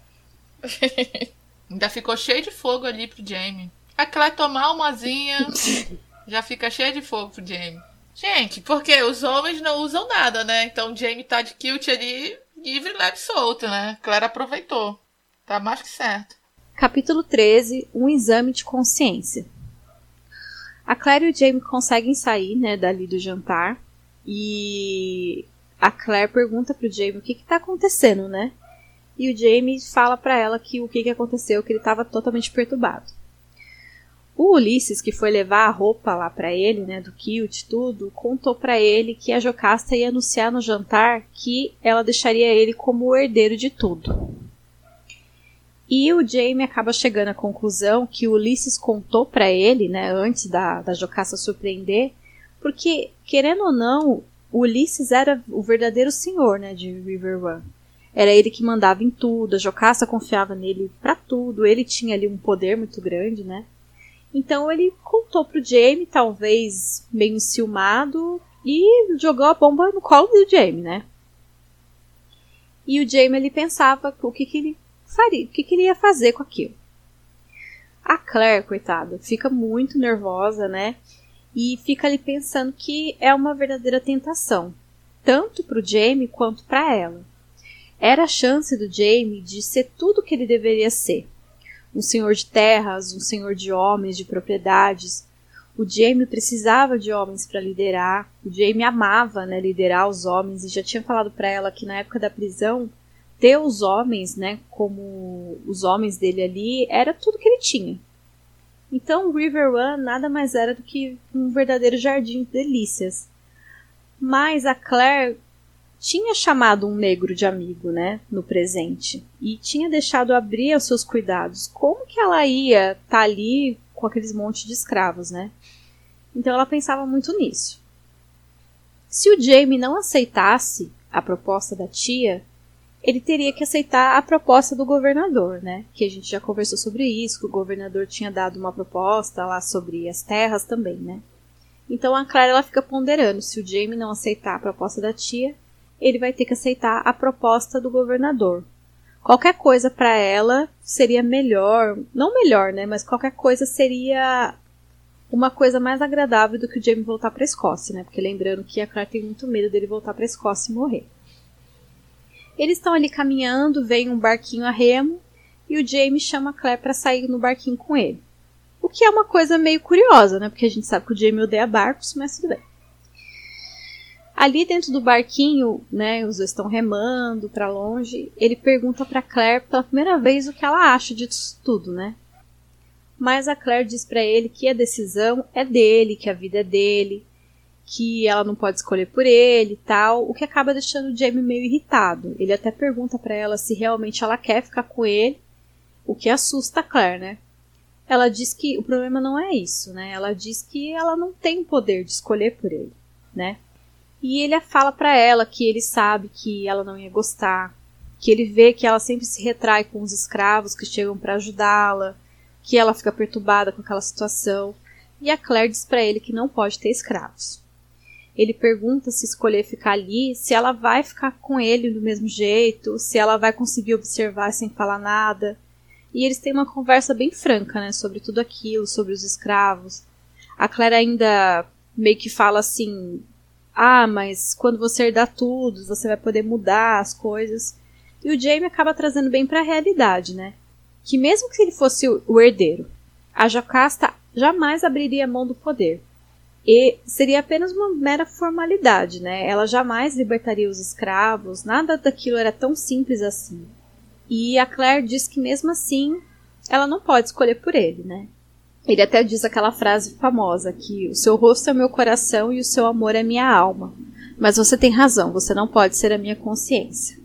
Ainda ficou cheio de fogo ali pro Jamie. A Claire tomar umazinha já fica cheio de fogo pro Jamie. Gente, porque os homens não usam nada, né? Então o Jamie tá de kilt ali, livre, leve e solto, né? Claire aproveitou. Tá mais que certo. Capítulo 13 Um exame de consciência. A Claire e o Jamie conseguem sair né, dali do jantar e a Claire pergunta pro Jamie o que, que tá acontecendo, né? e o Jamie fala para ela que o que, que aconteceu, que ele estava totalmente perturbado. O Ulisses, que foi levar a roupa lá para ele, né, do kilt tudo, contou para ele que a Jocasta ia anunciar no jantar que ela deixaria ele como o herdeiro de tudo. E o Jamie acaba chegando à conclusão que o Ulisses contou para ele, né, antes da, da Jocasta surpreender, porque, querendo ou não, o Ulisses era o verdadeiro senhor, né, de River Run. Era ele que mandava em tudo, a Jocasta confiava nele para tudo, ele tinha ali um poder muito grande, né? Então ele contou pro Jamie, talvez meio enciumado, e jogou a bomba no colo do Jamie, né? E o Jamie ele pensava o que, que ele faria, o que, que ele ia fazer com aquilo. A Claire, coitada, fica muito nervosa, né? E fica ali pensando que é uma verdadeira tentação, tanto para o Jamie quanto para ela. Era a chance do Jamie de ser tudo o que ele deveria ser. Um senhor de terras, um senhor de homens, de propriedades. O Jamie precisava de homens para liderar. O Jamie amava né, liderar os homens e já tinha falado para ela que na época da prisão ter os homens, né, como os homens dele ali, era tudo que ele tinha. Então, River One nada mais era do que um verdadeiro jardim de delícias. Mas a Claire tinha chamado um negro de amigo, né, no presente, e tinha deixado abrir os seus cuidados. Como que ela ia estar tá ali com aqueles montes de escravos, né? Então ela pensava muito nisso. Se o Jamie não aceitasse a proposta da tia, ele teria que aceitar a proposta do governador, né? Que a gente já conversou sobre isso, que o governador tinha dado uma proposta lá sobre as terras também, né? Então a Clara ela fica ponderando se o Jamie não aceitar a proposta da tia, ele vai ter que aceitar a proposta do governador. Qualquer coisa para ela seria melhor, não melhor, né, mas qualquer coisa seria uma coisa mais agradável do que o Jamie voltar para Escócia, né? Porque lembrando que a Claire tem muito medo dele voltar para Escócia e morrer. Eles estão ali caminhando, vem um barquinho a remo e o Jamie chama a Claire para sair no barquinho com ele. O que é uma coisa meio curiosa, né? Porque a gente sabe que o Jamie odeia barcos, mas tudo bem. Ali dentro do barquinho, né, os dois estão remando para longe. Ele pergunta para Claire pela primeira vez o que ela acha disso tudo, né? Mas a Claire diz para ele que a decisão é dele, que a vida é dele, que ela não pode escolher por ele e tal, o que acaba deixando o Jamie meio irritado. Ele até pergunta para ela se realmente ela quer ficar com ele, o que assusta a Claire, né? Ela diz que o problema não é isso, né? Ela diz que ela não tem poder de escolher por ele, né? E ele fala para ela que ele sabe que ela não ia gostar, que ele vê que ela sempre se retrai com os escravos que chegam para ajudá-la, que ela fica perturbada com aquela situação. E a Claire diz para ele que não pode ter escravos. Ele pergunta se escolher ficar ali, se ela vai ficar com ele do mesmo jeito, se ela vai conseguir observar sem falar nada. E eles têm uma conversa bem franca, né, sobre tudo aquilo, sobre os escravos. A Claire ainda meio que fala assim: ah, mas quando você herdar tudo, você vai poder mudar as coisas. E o Jamie acaba trazendo bem para a realidade, né? Que mesmo que ele fosse o herdeiro, a Jocasta jamais abriria mão do poder. E seria apenas uma mera formalidade, né? Ela jamais libertaria os escravos, nada daquilo era tão simples assim. E a Claire diz que mesmo assim, ela não pode escolher por ele, né? Ele até diz aquela frase famosa que o seu rosto é meu coração e o seu amor é minha alma. Mas você tem razão, você não pode ser a minha consciência.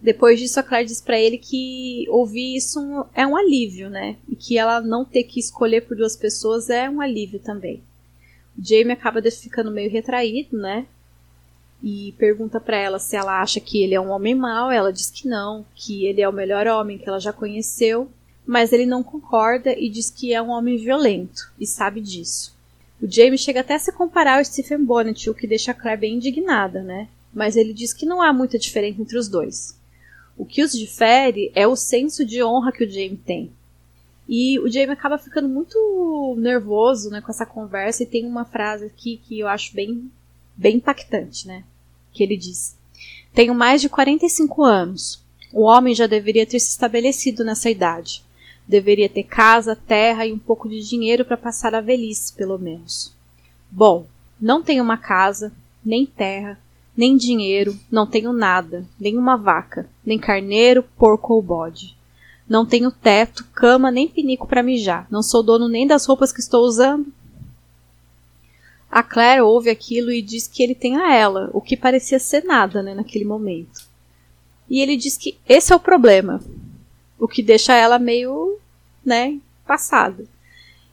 Depois disso, a Claire diz para ele que ouvir isso é um alívio, né? E que ela não ter que escolher por duas pessoas é um alívio também. Jamie acaba ficando meio retraído, né? E pergunta para ela se ela acha que ele é um homem mau. Ela diz que não, que ele é o melhor homem que ela já conheceu mas ele não concorda e diz que é um homem violento, e sabe disso. O James chega até a se comparar ao Stephen Bonnet, o que deixa a Claire bem indignada, né? Mas ele diz que não há muita diferença entre os dois. O que os difere é o senso de honra que o James tem. E o James acaba ficando muito nervoso né, com essa conversa e tem uma frase aqui que eu acho bem, bem impactante, né? Que ele diz: Tenho mais de 45 anos. O homem já deveria ter se estabelecido nessa idade. Deveria ter casa, terra e um pouco de dinheiro para passar a velhice, pelo menos. Bom, não tenho uma casa, nem terra, nem dinheiro, não tenho nada, nem uma vaca, nem carneiro, porco ou bode. Não tenho teto, cama, nem pinico para mijar. Não sou dono nem das roupas que estou usando. A Claire ouve aquilo e diz que ele tem a ela, o que parecia ser nada, né, naquele momento. E ele diz que esse é o problema, o que deixa ela meio, né, passada.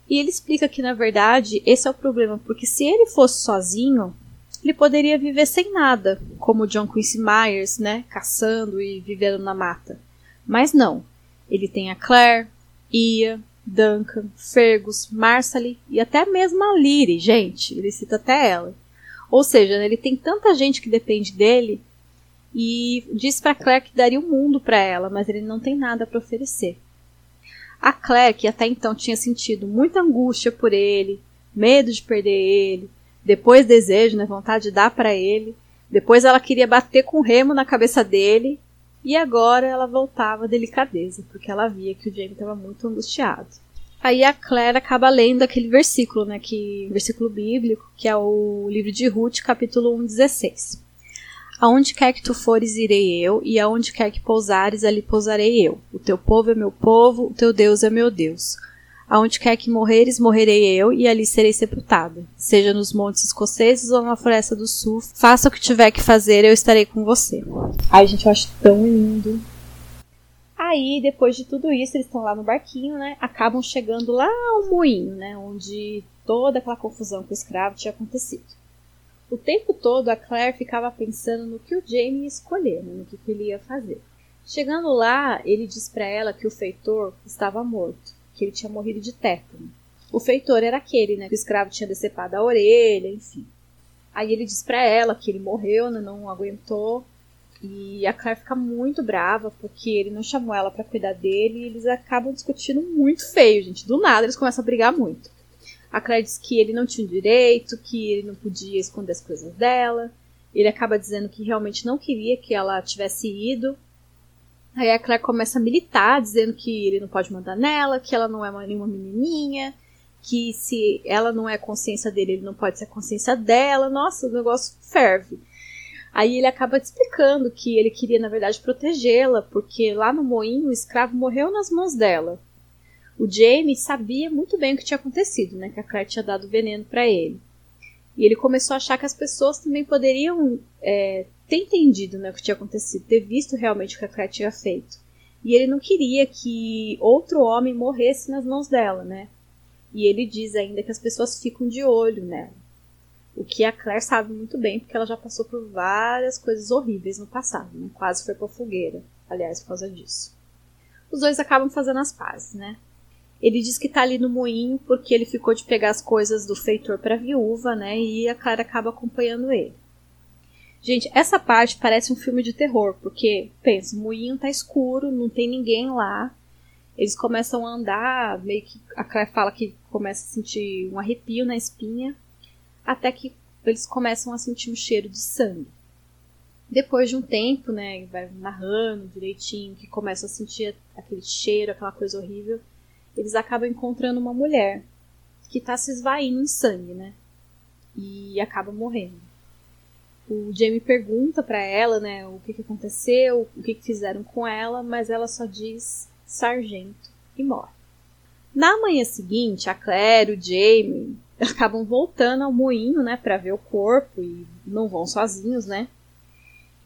E ele explica que na verdade esse é o problema, porque se ele fosse sozinho, ele poderia viver sem nada, como John Quincy Myers, né, caçando e vivendo na mata. Mas não. Ele tem a Claire, Ia, Duncan, Fergus, Marsaly e até mesmo a Lyrie, gente. Ele cita até ela. Ou seja, ele tem tanta gente que depende dele e diz para Claire que daria o mundo para ela, mas ele não tem nada para oferecer. A Claire, que até então tinha sentido muita angústia por ele, medo de perder ele, depois desejo, né, vontade de dar para ele. Depois ela queria bater com o remo na cabeça dele. E agora ela voltava à delicadeza, porque ela via que o Jamie estava muito angustiado. Aí a Claire acaba lendo aquele versículo, né, que versículo bíblico, que é o livro de Ruth, capítulo 1, 16. Aonde quer que tu fores, irei eu, e aonde quer que pousares, ali pousarei eu. O teu povo é meu povo, o teu Deus é meu Deus. Aonde quer que morreres, morrerei eu, e ali serei sepultada. Seja nos montes escoceses ou na floresta do sul, faça o que tiver que fazer, eu estarei com você. Ai, gente, eu acho tão lindo. Aí, depois de tudo isso, eles estão lá no barquinho, né? Acabam chegando lá ao moinho, né? Onde toda aquela confusão com o escravo tinha acontecido. O tempo todo a Claire ficava pensando no que o Jamie ia escolher, né? no que, que ele ia fazer. Chegando lá, ele diz para ela que o feitor estava morto que ele tinha morrido de tétano. O feitor era aquele, né? Que o escravo tinha decepado a orelha, enfim. Aí ele diz para ela que ele morreu, né, não aguentou. E a Claire fica muito brava porque ele não chamou ela para cuidar dele e eles acabam discutindo muito feio, gente. Do nada eles começam a brigar muito. A Claire diz que ele não tinha direito, que ele não podia esconder as coisas dela. Ele acaba dizendo que realmente não queria que ela tivesse ido, Aí a Claire começa a militar, dizendo que ele não pode mandar nela, que ela não é nenhuma menininha, que se ela não é consciência dele, ele não pode ser consciência dela. Nossa, o negócio ferve. Aí ele acaba explicando que ele queria, na verdade, protegê-la, porque lá no moinho o escravo morreu nas mãos dela. O Jamie sabia muito bem o que tinha acontecido, né? Que a Claire tinha dado veneno para ele. E ele começou a achar que as pessoas também poderiam é, ter entendido né, o que tinha acontecido, ter visto realmente o que a Claire tinha feito. E ele não queria que outro homem morresse nas mãos dela, né? E ele diz ainda que as pessoas ficam de olho nela. O que a Claire sabe muito bem, porque ela já passou por várias coisas horríveis no passado, né? Quase foi pra fogueira, aliás, por causa disso. Os dois acabam fazendo as pazes, né? Ele diz que tá ali no moinho porque ele ficou de pegar as coisas do feitor pra viúva, né? E a Clara acaba acompanhando ele. Gente, essa parte parece um filme de terror, porque, pensa, o moinho tá escuro, não tem ninguém lá. Eles começam a andar, meio que a Claire fala que começa a sentir um arrepio na espinha, até que eles começam a sentir um cheiro de sangue. Depois de um tempo, né, vai narrando direitinho, que começa a sentir aquele cheiro, aquela coisa horrível, eles acabam encontrando uma mulher que está se esvaindo em sangue, né? E acaba morrendo. O Jamie pergunta para ela, né, o que, que aconteceu, o que, que fizeram com ela, mas ela só diz sargento e morre. Na manhã seguinte, a Claire, o Jamie acabam voltando ao moinho, né, para ver o corpo e não vão sozinhos, né?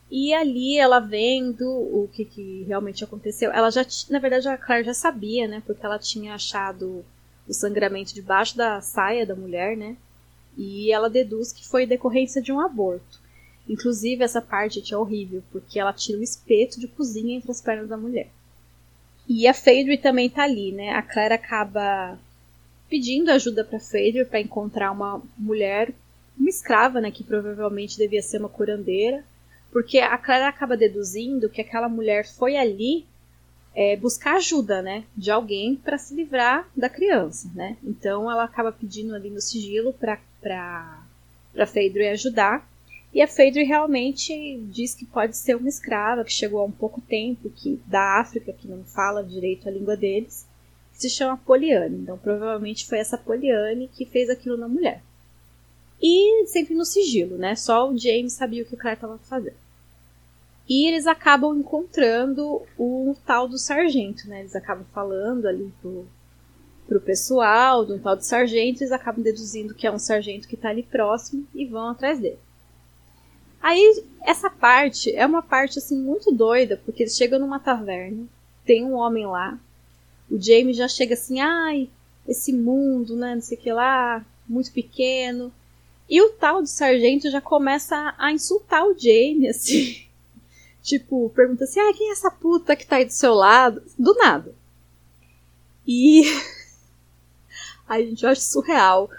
E ali ela vendo o que, que realmente aconteceu, ela já, na verdade, a Claire já sabia, né? Porque ela tinha achado o sangramento debaixo da saia da mulher, né? E ela deduz que foi decorrência de um aborto. Inclusive, essa parte é horrível, porque ela tira o espeto de cozinha entre as pernas da mulher. E a Phaedra também tá ali, né? A Claire acaba pedindo ajuda para Phaedra para encontrar uma mulher, uma escrava, né? Que provavelmente devia ser uma curandeira porque a Clara acaba deduzindo que aquela mulher foi ali é, buscar ajuda, né, de alguém para se livrar da criança, né? Então ela acaba pedindo ali no sigilo para para Phaedra ajudar. E a Phaedra realmente diz que pode ser uma escrava que chegou há um pouco tempo, que da África, que não fala direito a língua deles, que se chama Poliane. Então provavelmente foi essa Poliane que fez aquilo na mulher. E sempre no sigilo, né? Só o James sabia o que o Claire estava fazendo. E eles acabam encontrando o tal do sargento, né? Eles acabam falando ali pro, pro pessoal do tal de sargento, eles acabam deduzindo que é um sargento que está ali próximo e vão atrás dele. Aí, essa parte é uma parte assim muito doida, porque eles chegam numa taverna, tem um homem lá, o James já chega assim, ai, esse mundo, né, não sei o que lá, muito pequeno. E o tal do sargento já começa a, insultar o Jamie, assim. tipo, pergunta assim, ah, quem é essa puta que tá aí do seu lado? Do nada. E. a gente acha surreal.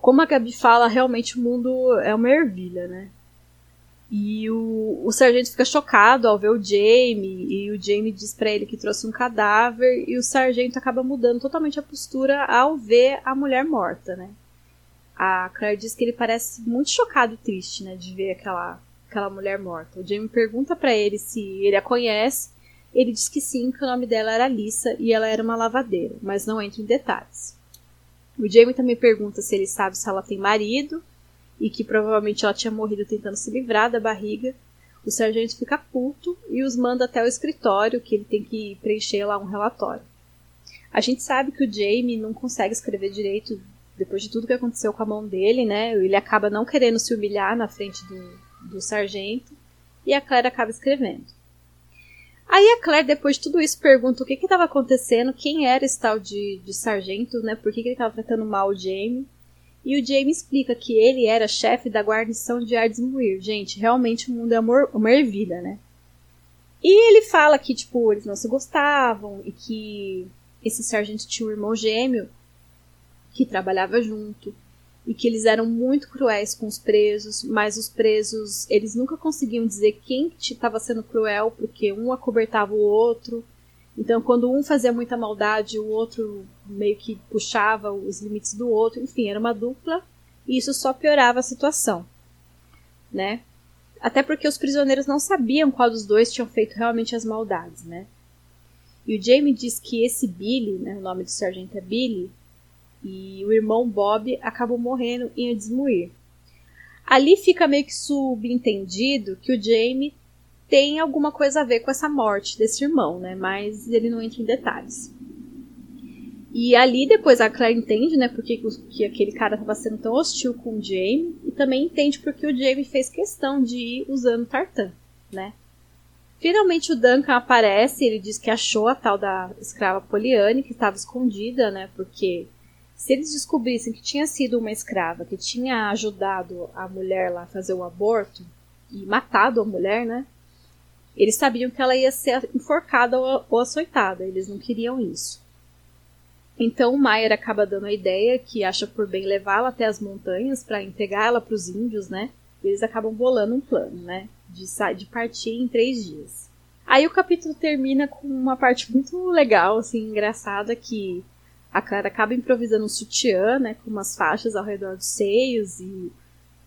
Como a Gabi fala, realmente o mundo é uma ervilha, né? E o, o sargento fica chocado ao ver o Jamie, e o Jamie diz para ele que trouxe um cadáver, e o sargento acaba mudando totalmente a postura ao ver a mulher morta, né? A Claire diz que ele parece muito chocado e triste, né, de ver aquela, aquela mulher morta. O Jamie pergunta para ele se ele a conhece, ele diz que sim, que o nome dela era Lisa e ela era uma lavadeira, mas não entra em detalhes. O Jamie também pergunta se ele sabe se ela tem marido, e que provavelmente ela tinha morrido tentando se livrar da barriga, o sargento fica puto e os manda até o escritório, que ele tem que preencher lá um relatório. A gente sabe que o Jamie não consegue escrever direito depois de tudo que aconteceu com a mão dele, né? Ele acaba não querendo se humilhar na frente do, do sargento e a Claire acaba escrevendo. Aí a Claire, depois de tudo isso, pergunta o que estava acontecendo, quem era esse tal de, de sargento, né? Por que, que ele estava tratando mal o Jamie. E o Jamie explica que ele era chefe da guarnição de Ardesmuir. Gente, realmente o mundo é uma ervilha, né? E ele fala que, tipo, eles não se gostavam e que esse sargento tinha um irmão gêmeo que trabalhava junto e que eles eram muito cruéis com os presos, mas os presos, eles nunca conseguiam dizer quem estava sendo cruel, porque um acobertava o outro, então, quando um fazia muita maldade, o outro meio que puxava os limites do outro. Enfim, era uma dupla e isso só piorava a situação, né? Até porque os prisioneiros não sabiam qual dos dois tinham feito realmente as maldades, né? E o Jamie diz que esse Billy, né, o nome do sargento é Billy, e o irmão Bob acabam morrendo em Edesmuir. Ali fica meio que subentendido que o Jamie tem alguma coisa a ver com essa morte desse irmão, né? Mas ele não entra em detalhes. E ali depois a Claire entende, né, porque que aquele cara estava sendo tão hostil com o Jamie e também entende porque o Jamie fez questão de ir usando tartan, né? Finalmente o Duncan aparece, ele diz que achou a tal da escrava Poliane que estava escondida, né? Porque se eles descobrissem que tinha sido uma escrava que tinha ajudado a mulher lá a fazer o aborto e matado a mulher, né? Eles sabiam que ela ia ser enforcada ou açoitada, eles não queriam isso. Então Maier acaba dando a ideia que acha por bem levá-la até as montanhas para entregá-la para os índios, né? E eles acabam bolando um plano, né? De, de partir em três dias. Aí o capítulo termina com uma parte muito legal, assim, engraçada, que a Clara acaba improvisando um sutiã, né? Com umas faixas ao redor dos seios e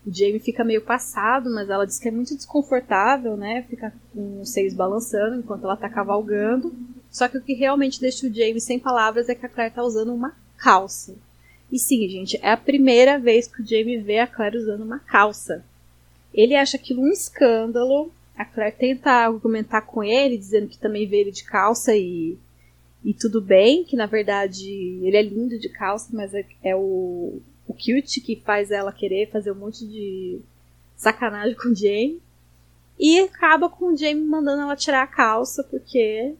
o Jamie fica meio passado, mas ela diz que é muito desconfortável, né? Ficar com os seios balançando enquanto ela tá cavalgando. Só que o que realmente deixa o Jamie sem palavras é que a Claire tá usando uma calça. E sim, gente, é a primeira vez que o Jamie vê a Claire usando uma calça. Ele acha aquilo um escândalo. A Claire tenta argumentar com ele, dizendo que também vê ele de calça e, e tudo bem, que na verdade ele é lindo de calça, mas é, é o, o cute que faz ela querer fazer um monte de sacanagem com o Jamie. E acaba com o Jamie mandando ela tirar a calça, porque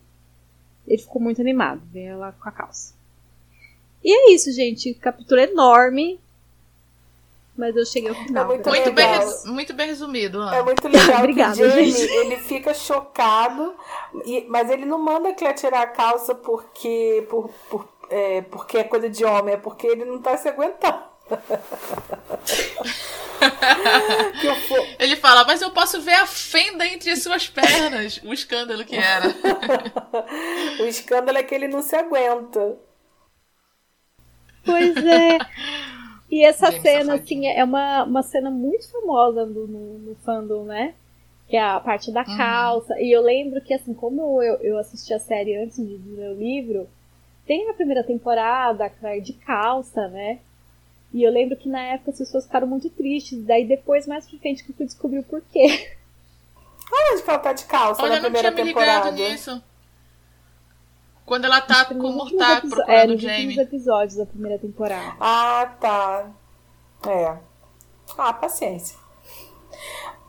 ele ficou muito animado ver ela com a calça. E é isso, gente. Capítulo enorme. Mas eu cheguei ao final. É muito, muito, bem, muito bem resumido. Ana. É muito legal Obrigada, Jamie, gente. ele fica chocado, e, mas ele não manda que ela tirar a calça porque, por, por, é, porque é coisa de homem, é porque ele não tá se aguentando. Ele fala, mas eu posso ver a fenda entre suas pernas. O escândalo que era. o escândalo é que ele não se aguenta. Pois é. E essa James cena, assim, é uma, uma cena muito famosa no, no, no fandom, né? Que é a parte da uhum. calça. Uhum. E eu lembro que, assim, como eu, eu assisti a série antes de ler o livro, tem a primeira temporada, a Claire de calça, né? E eu lembro que na época as pessoas ficaram muito tristes. Daí depois, mais pra frente, que eu fui descobrir o porquê. Onde que ela tá de calça Olha, na primeira não tinha temporada? nisso. Quando ela tá com o Murtar É, procurando nos últimos Jamie. episódios da primeira temporada. Ah, tá. É. Ah, paciência.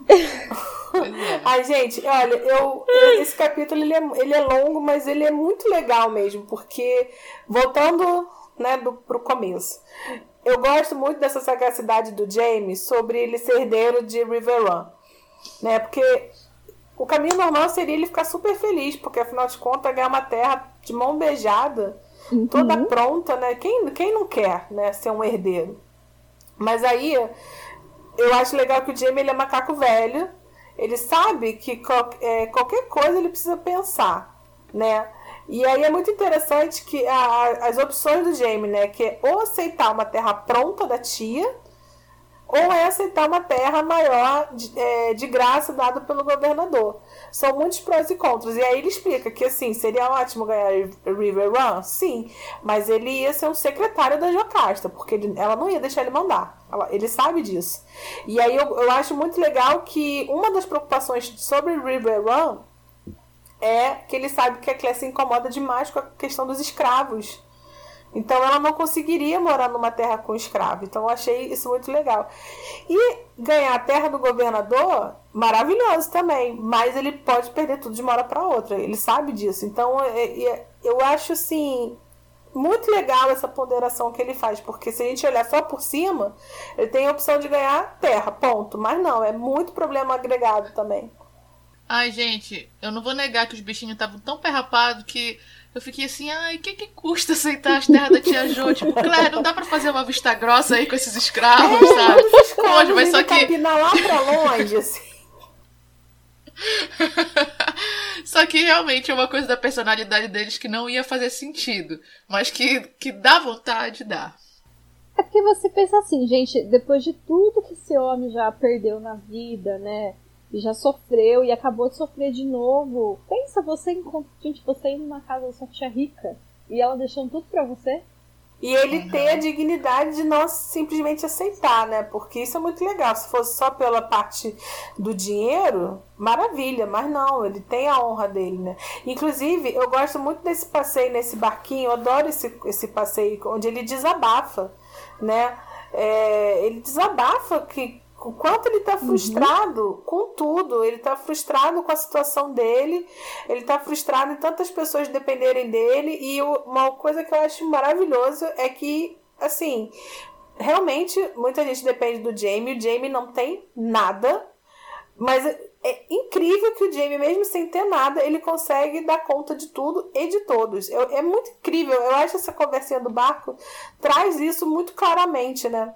É. Ai, gente, olha, eu, eu- esse capítulo ele é, ele é longo, mas ele é muito legal mesmo, porque voltando, né, do, pro começo. Eu gosto muito dessa sagacidade do Jamie sobre ele ser herdeiro de River Run, né? Porque o caminho normal seria ele ficar super feliz, porque afinal de contas ganhar uma terra de mão beijada, toda pronta, né? Quem, quem não quer, né, ser um herdeiro? Mas aí eu acho legal que o Jamie ele é macaco velho. Ele sabe que qual- é, qualquer coisa ele precisa pensar, né? E aí é muito interessante que a- as opções do Jamie, né? Que é ou aceitar uma terra pronta da tia, ou é aceitar uma terra maior de, é, de graça dada pelo governador. São muitos prós e contras. E aí ele explica que assim, seria ótimo ganhar River Run, sim, mas ele ia ser um secretário da Jocasta, porque ele- ela não ia deixar ele mandar. Ela- ele sabe disso. E aí eu, eu acho muito legal que uma das preocupações sobre River Run é que ele sabe que a Claire se incomoda demais com a questão dos escravos. Então ela não conseguiria morar numa terra com escravo. Então eu achei isso muito legal. E ganhar a terra do governador, maravilhoso também. Mas ele pode perder tudo de uma hora para outra. Ele sabe disso. Então é- é- eu acho assim. Muito legal essa ponderação que ele faz, porque se a gente olhar só por cima, ele tem a opção de ganhar terra, ponto. Mas não, é muito problema agregado também. Ai, gente, eu não vou negar que os bichinhos estavam tão perrapados que eu fiquei assim, ai, o que que custa aceitar as terras da tia Jo? Tipo, Claire, não dá pra fazer uma vista grossa aí com esses escravos, sabe? Pode, mas só que, lá pra longe, assim. só que realmente é uma coisa da personalidade deles que não ia fazer sentido, mas que, que dá vontade, dá. É porque você pensa assim, gente, depois de tudo que esse homem já perdeu na vida, né? E já sofreu e acabou de sofrer de novo. Pensa você encontra, gente, você indo na casa da sua tia rica e ela deixando tudo pra você. E ele tem a dignidade de não simplesmente aceitar, né? Porque isso é muito legal. Se fosse só pela parte do dinheiro, maravilha, mas não, ele tem a honra dele, né? Inclusive, eu gosto muito desse passeio nesse barquinho, eu adoro esse, esse passeio onde ele desabafa, né? É, ele desabafa que o quanto ele tá frustrado com tudo, ele tá frustrado com a situação dele, ele tá frustrado em tantas pessoas dependerem dele, e uma coisa que eu acho maravilhoso é que, assim, realmente muita gente depende do Jamie, o Jamie não tem nada, mas é- é incrível que o Jamie, mesmo sem ter nada, ele consegue dar conta de tudo e de todos. Eu- é muito incrível. Eu acho essa conversinha do barco traz isso muito claramente, né?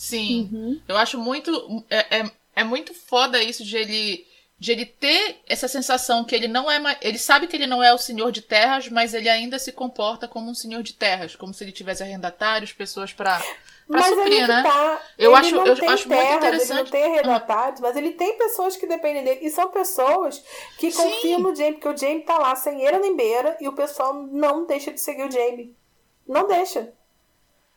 Sim, eu acho muito. É, é, é muito foda isso de ele. De ele ter essa sensação que ele não é. Ele sabe que ele não é o senhor de terras, mas ele ainda se comporta como um senhor de terras, como se ele tivesse arrendatários, pessoas pra, pra Mas suprir, ele né? tá, Eu ele acho- eu acho muito terras, Ele interessante. não tem arredatados, mas ele tem pessoas que dependem dele. E são pessoas que Sim. confiam no Jamie, porque o Jamie tá lá sem eira nem beira e o pessoal não deixa de seguir o Jamie. Não deixa.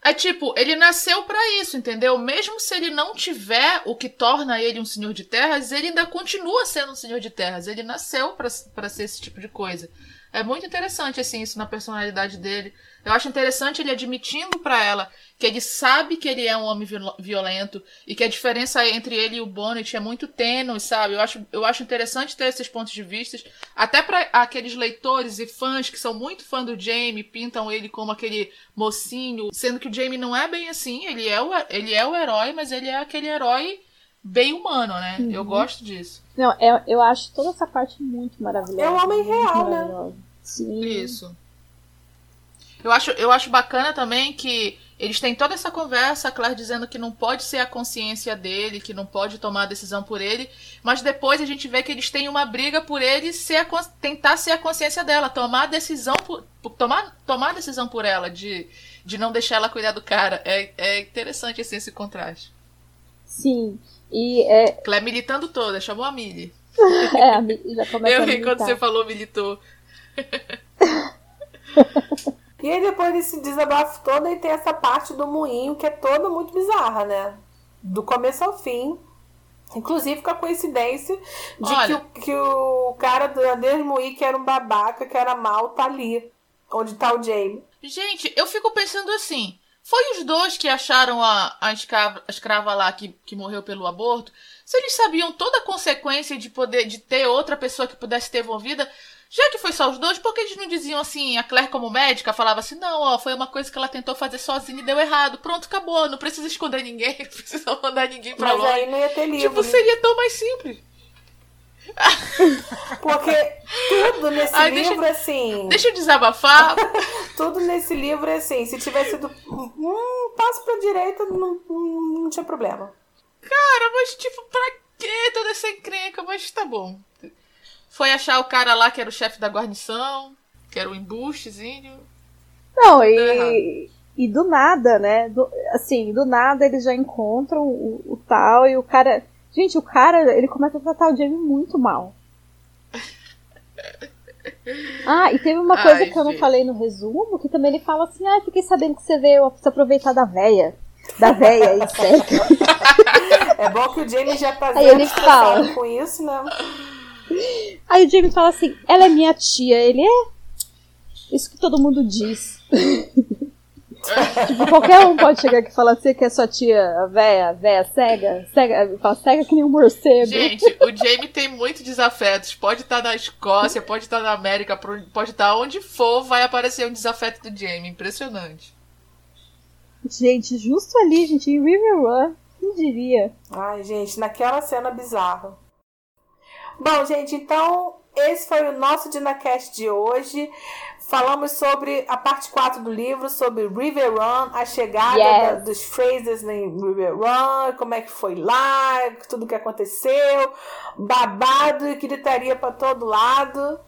É tipo, ele nasceu pra isso, entendeu? Mesmo se ele não tiver o que torna ele um senhor de terras, ele ainda continua sendo um senhor de terras. Ele nasceu pra ser esse tipo de coisa. É muito interessante, assim, isso na personalidade dele. Eu acho interessante ele admitindo pra ela que ele sabe que ele é um homem viol- violento e que a diferença entre ele e o Bonnet é muito tênue, sabe? Eu acho, eu acho interessante ter esses pontos de vista, até pra aqueles leitores e fãs que são muito fã do Jamie, pintam ele como aquele mocinho, sendo que o Jamie não é bem assim, ele é o, ele é o herói, mas ele é aquele herói bem humano, né? Eu gosto disso. Não, eu, eu acho toda essa parte muito maravilhosa. É um homem real, né? Sim. Isso. Eu acho, eu acho bacana também que eles têm toda essa conversa, a Claire dizendo que não pode ser a consciência dele, que não pode tomar a decisão por ele, mas depois a gente vê que eles têm uma briga por ele ser a tentar ser a consciência dela, tomar a decisão por, tomar, tomar a decisão por ela, de, de não deixar ela cuidar do cara. É, é interessante assim, esse contraste. Sim. E é, Claire militando toda, chamou a Millie. é a Mi- já começa Eu ri quando você falou militou. E aí depois desse desabafo todo, aí tem essa parte do moinho que é toda muito bizarra, né? Do começo ao fim. Inclusive com a coincidência de Olha. que, o, que o cara do Moinho, que era um babaca, que era mal, tá ali. Onde tá o Jamie. Gente, eu fico pensando assim. Foi os dois que acharam a, a, escrava, a escrava lá que, que morreu pelo aborto? Se eles sabiam toda a consequência de poder de ter outra pessoa que pudesse ter envolvida, já que foi só os dois, por que eles não diziam assim, a Claire como médica falava assim, não, ó, foi uma coisa que ela tentou fazer sozinha e deu errado. Pronto, acabou, não precisa esconder ninguém, não precisa mandar ninguém pra Mas longe. aí não ia ter livro. Tipo, seria tão mais simples. Porque tudo nesse Ai, deixa- livro, assim. Deixa eu desabafar. Tudo nesse livro é assim. Se tivesse sido um passo pra direita, não, não, não tinha problema. Cara, mas tipo, pra que toda essa encrenca? Mas tá bom. Foi achar o cara lá que era o chefe da guarnição, que era o embustezinho. Não, e, e do nada, né? Do- assim, do nada eles já encontram o, o tal e o cara. Gente, o cara, ele começa a tratar o Jamie muito mal. Ah, e teve uma coisa Ai, que eu não gente. falei no resumo, que também ele fala assim, ah, fiquei sabendo que você veio se aproveitar da véia. Da véia aí, sério. É bom que o Jamie já tá Aí ele fala. com isso, né? Aí o Jamie fala assim, ela é minha tia. Ele é. Isso que todo mundo diz. tipo, qualquer um pode chegar aqui e falar assim que é sua tia, véia, véia cega. Cega, fala cega que nem um morcego. Gente, o Jamie tem muito desafetos. Pode estar na Escócia, pode estar na América, pode estar onde for, vai aparecer um desafeto do Jamie. Impressionante. Gente, justo ali, gente, em River Run, quem diria? Ai, gente, naquela cena bizarra. Bom, gente, então esse foi o nosso DinaCast de hoje. Falamos sobre a parte 4 do livro, sobre River Run, a chegada Yes. da- dos Frasers em River Run, como é que foi lá, tudo que aconteceu, babado e gritaria pra todo lado.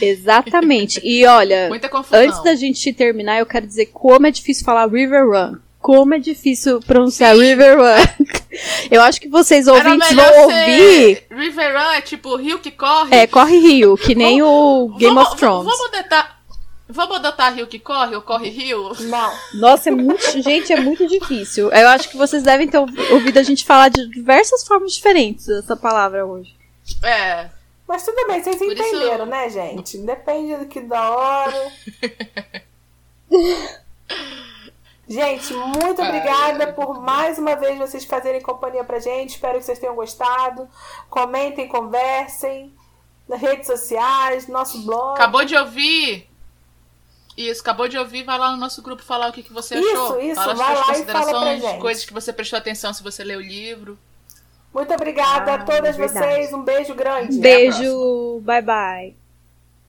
Exatamente. E olha, Muita confusão. antes da gente terminar, eu quero dizer como é difícil falar River Run. Como é difícil pronunciar River Run. Eu acho que vocês ouvintes vão ouvir. River Run é tipo o rio que corre. É, corre rio, que nem o Game vamos, of Thrones. Vamos adotar, vamos adotar rio que corre ou corre rio? Não. Nossa, é muito. Gente, é muito difícil. Eu acho que vocês devem ter ouvi- ouvido a gente falar de diversas formas diferentes dessa palavra hoje. É. Mas tudo bem, vocês Por isso- entenderam, né, gente? Depende do que da hora. gente, muito obrigada ai, por mais uma vez vocês fazerem companhia pra gente. Espero que vocês tenham gostado. Comentem, conversem nas redes sociais, nosso blog. Acabou de ouvir? Isso, acabou de ouvir, vai lá no nosso grupo falar o que, que você Isso, achou. isso, fala as vai suas lá e fala pra considerações, gente. coisas que você prestou atenção se você leu o livro. Muito obrigada Ah, a todas verdade. vocês. Um beijo grande. Beijo, bye bye.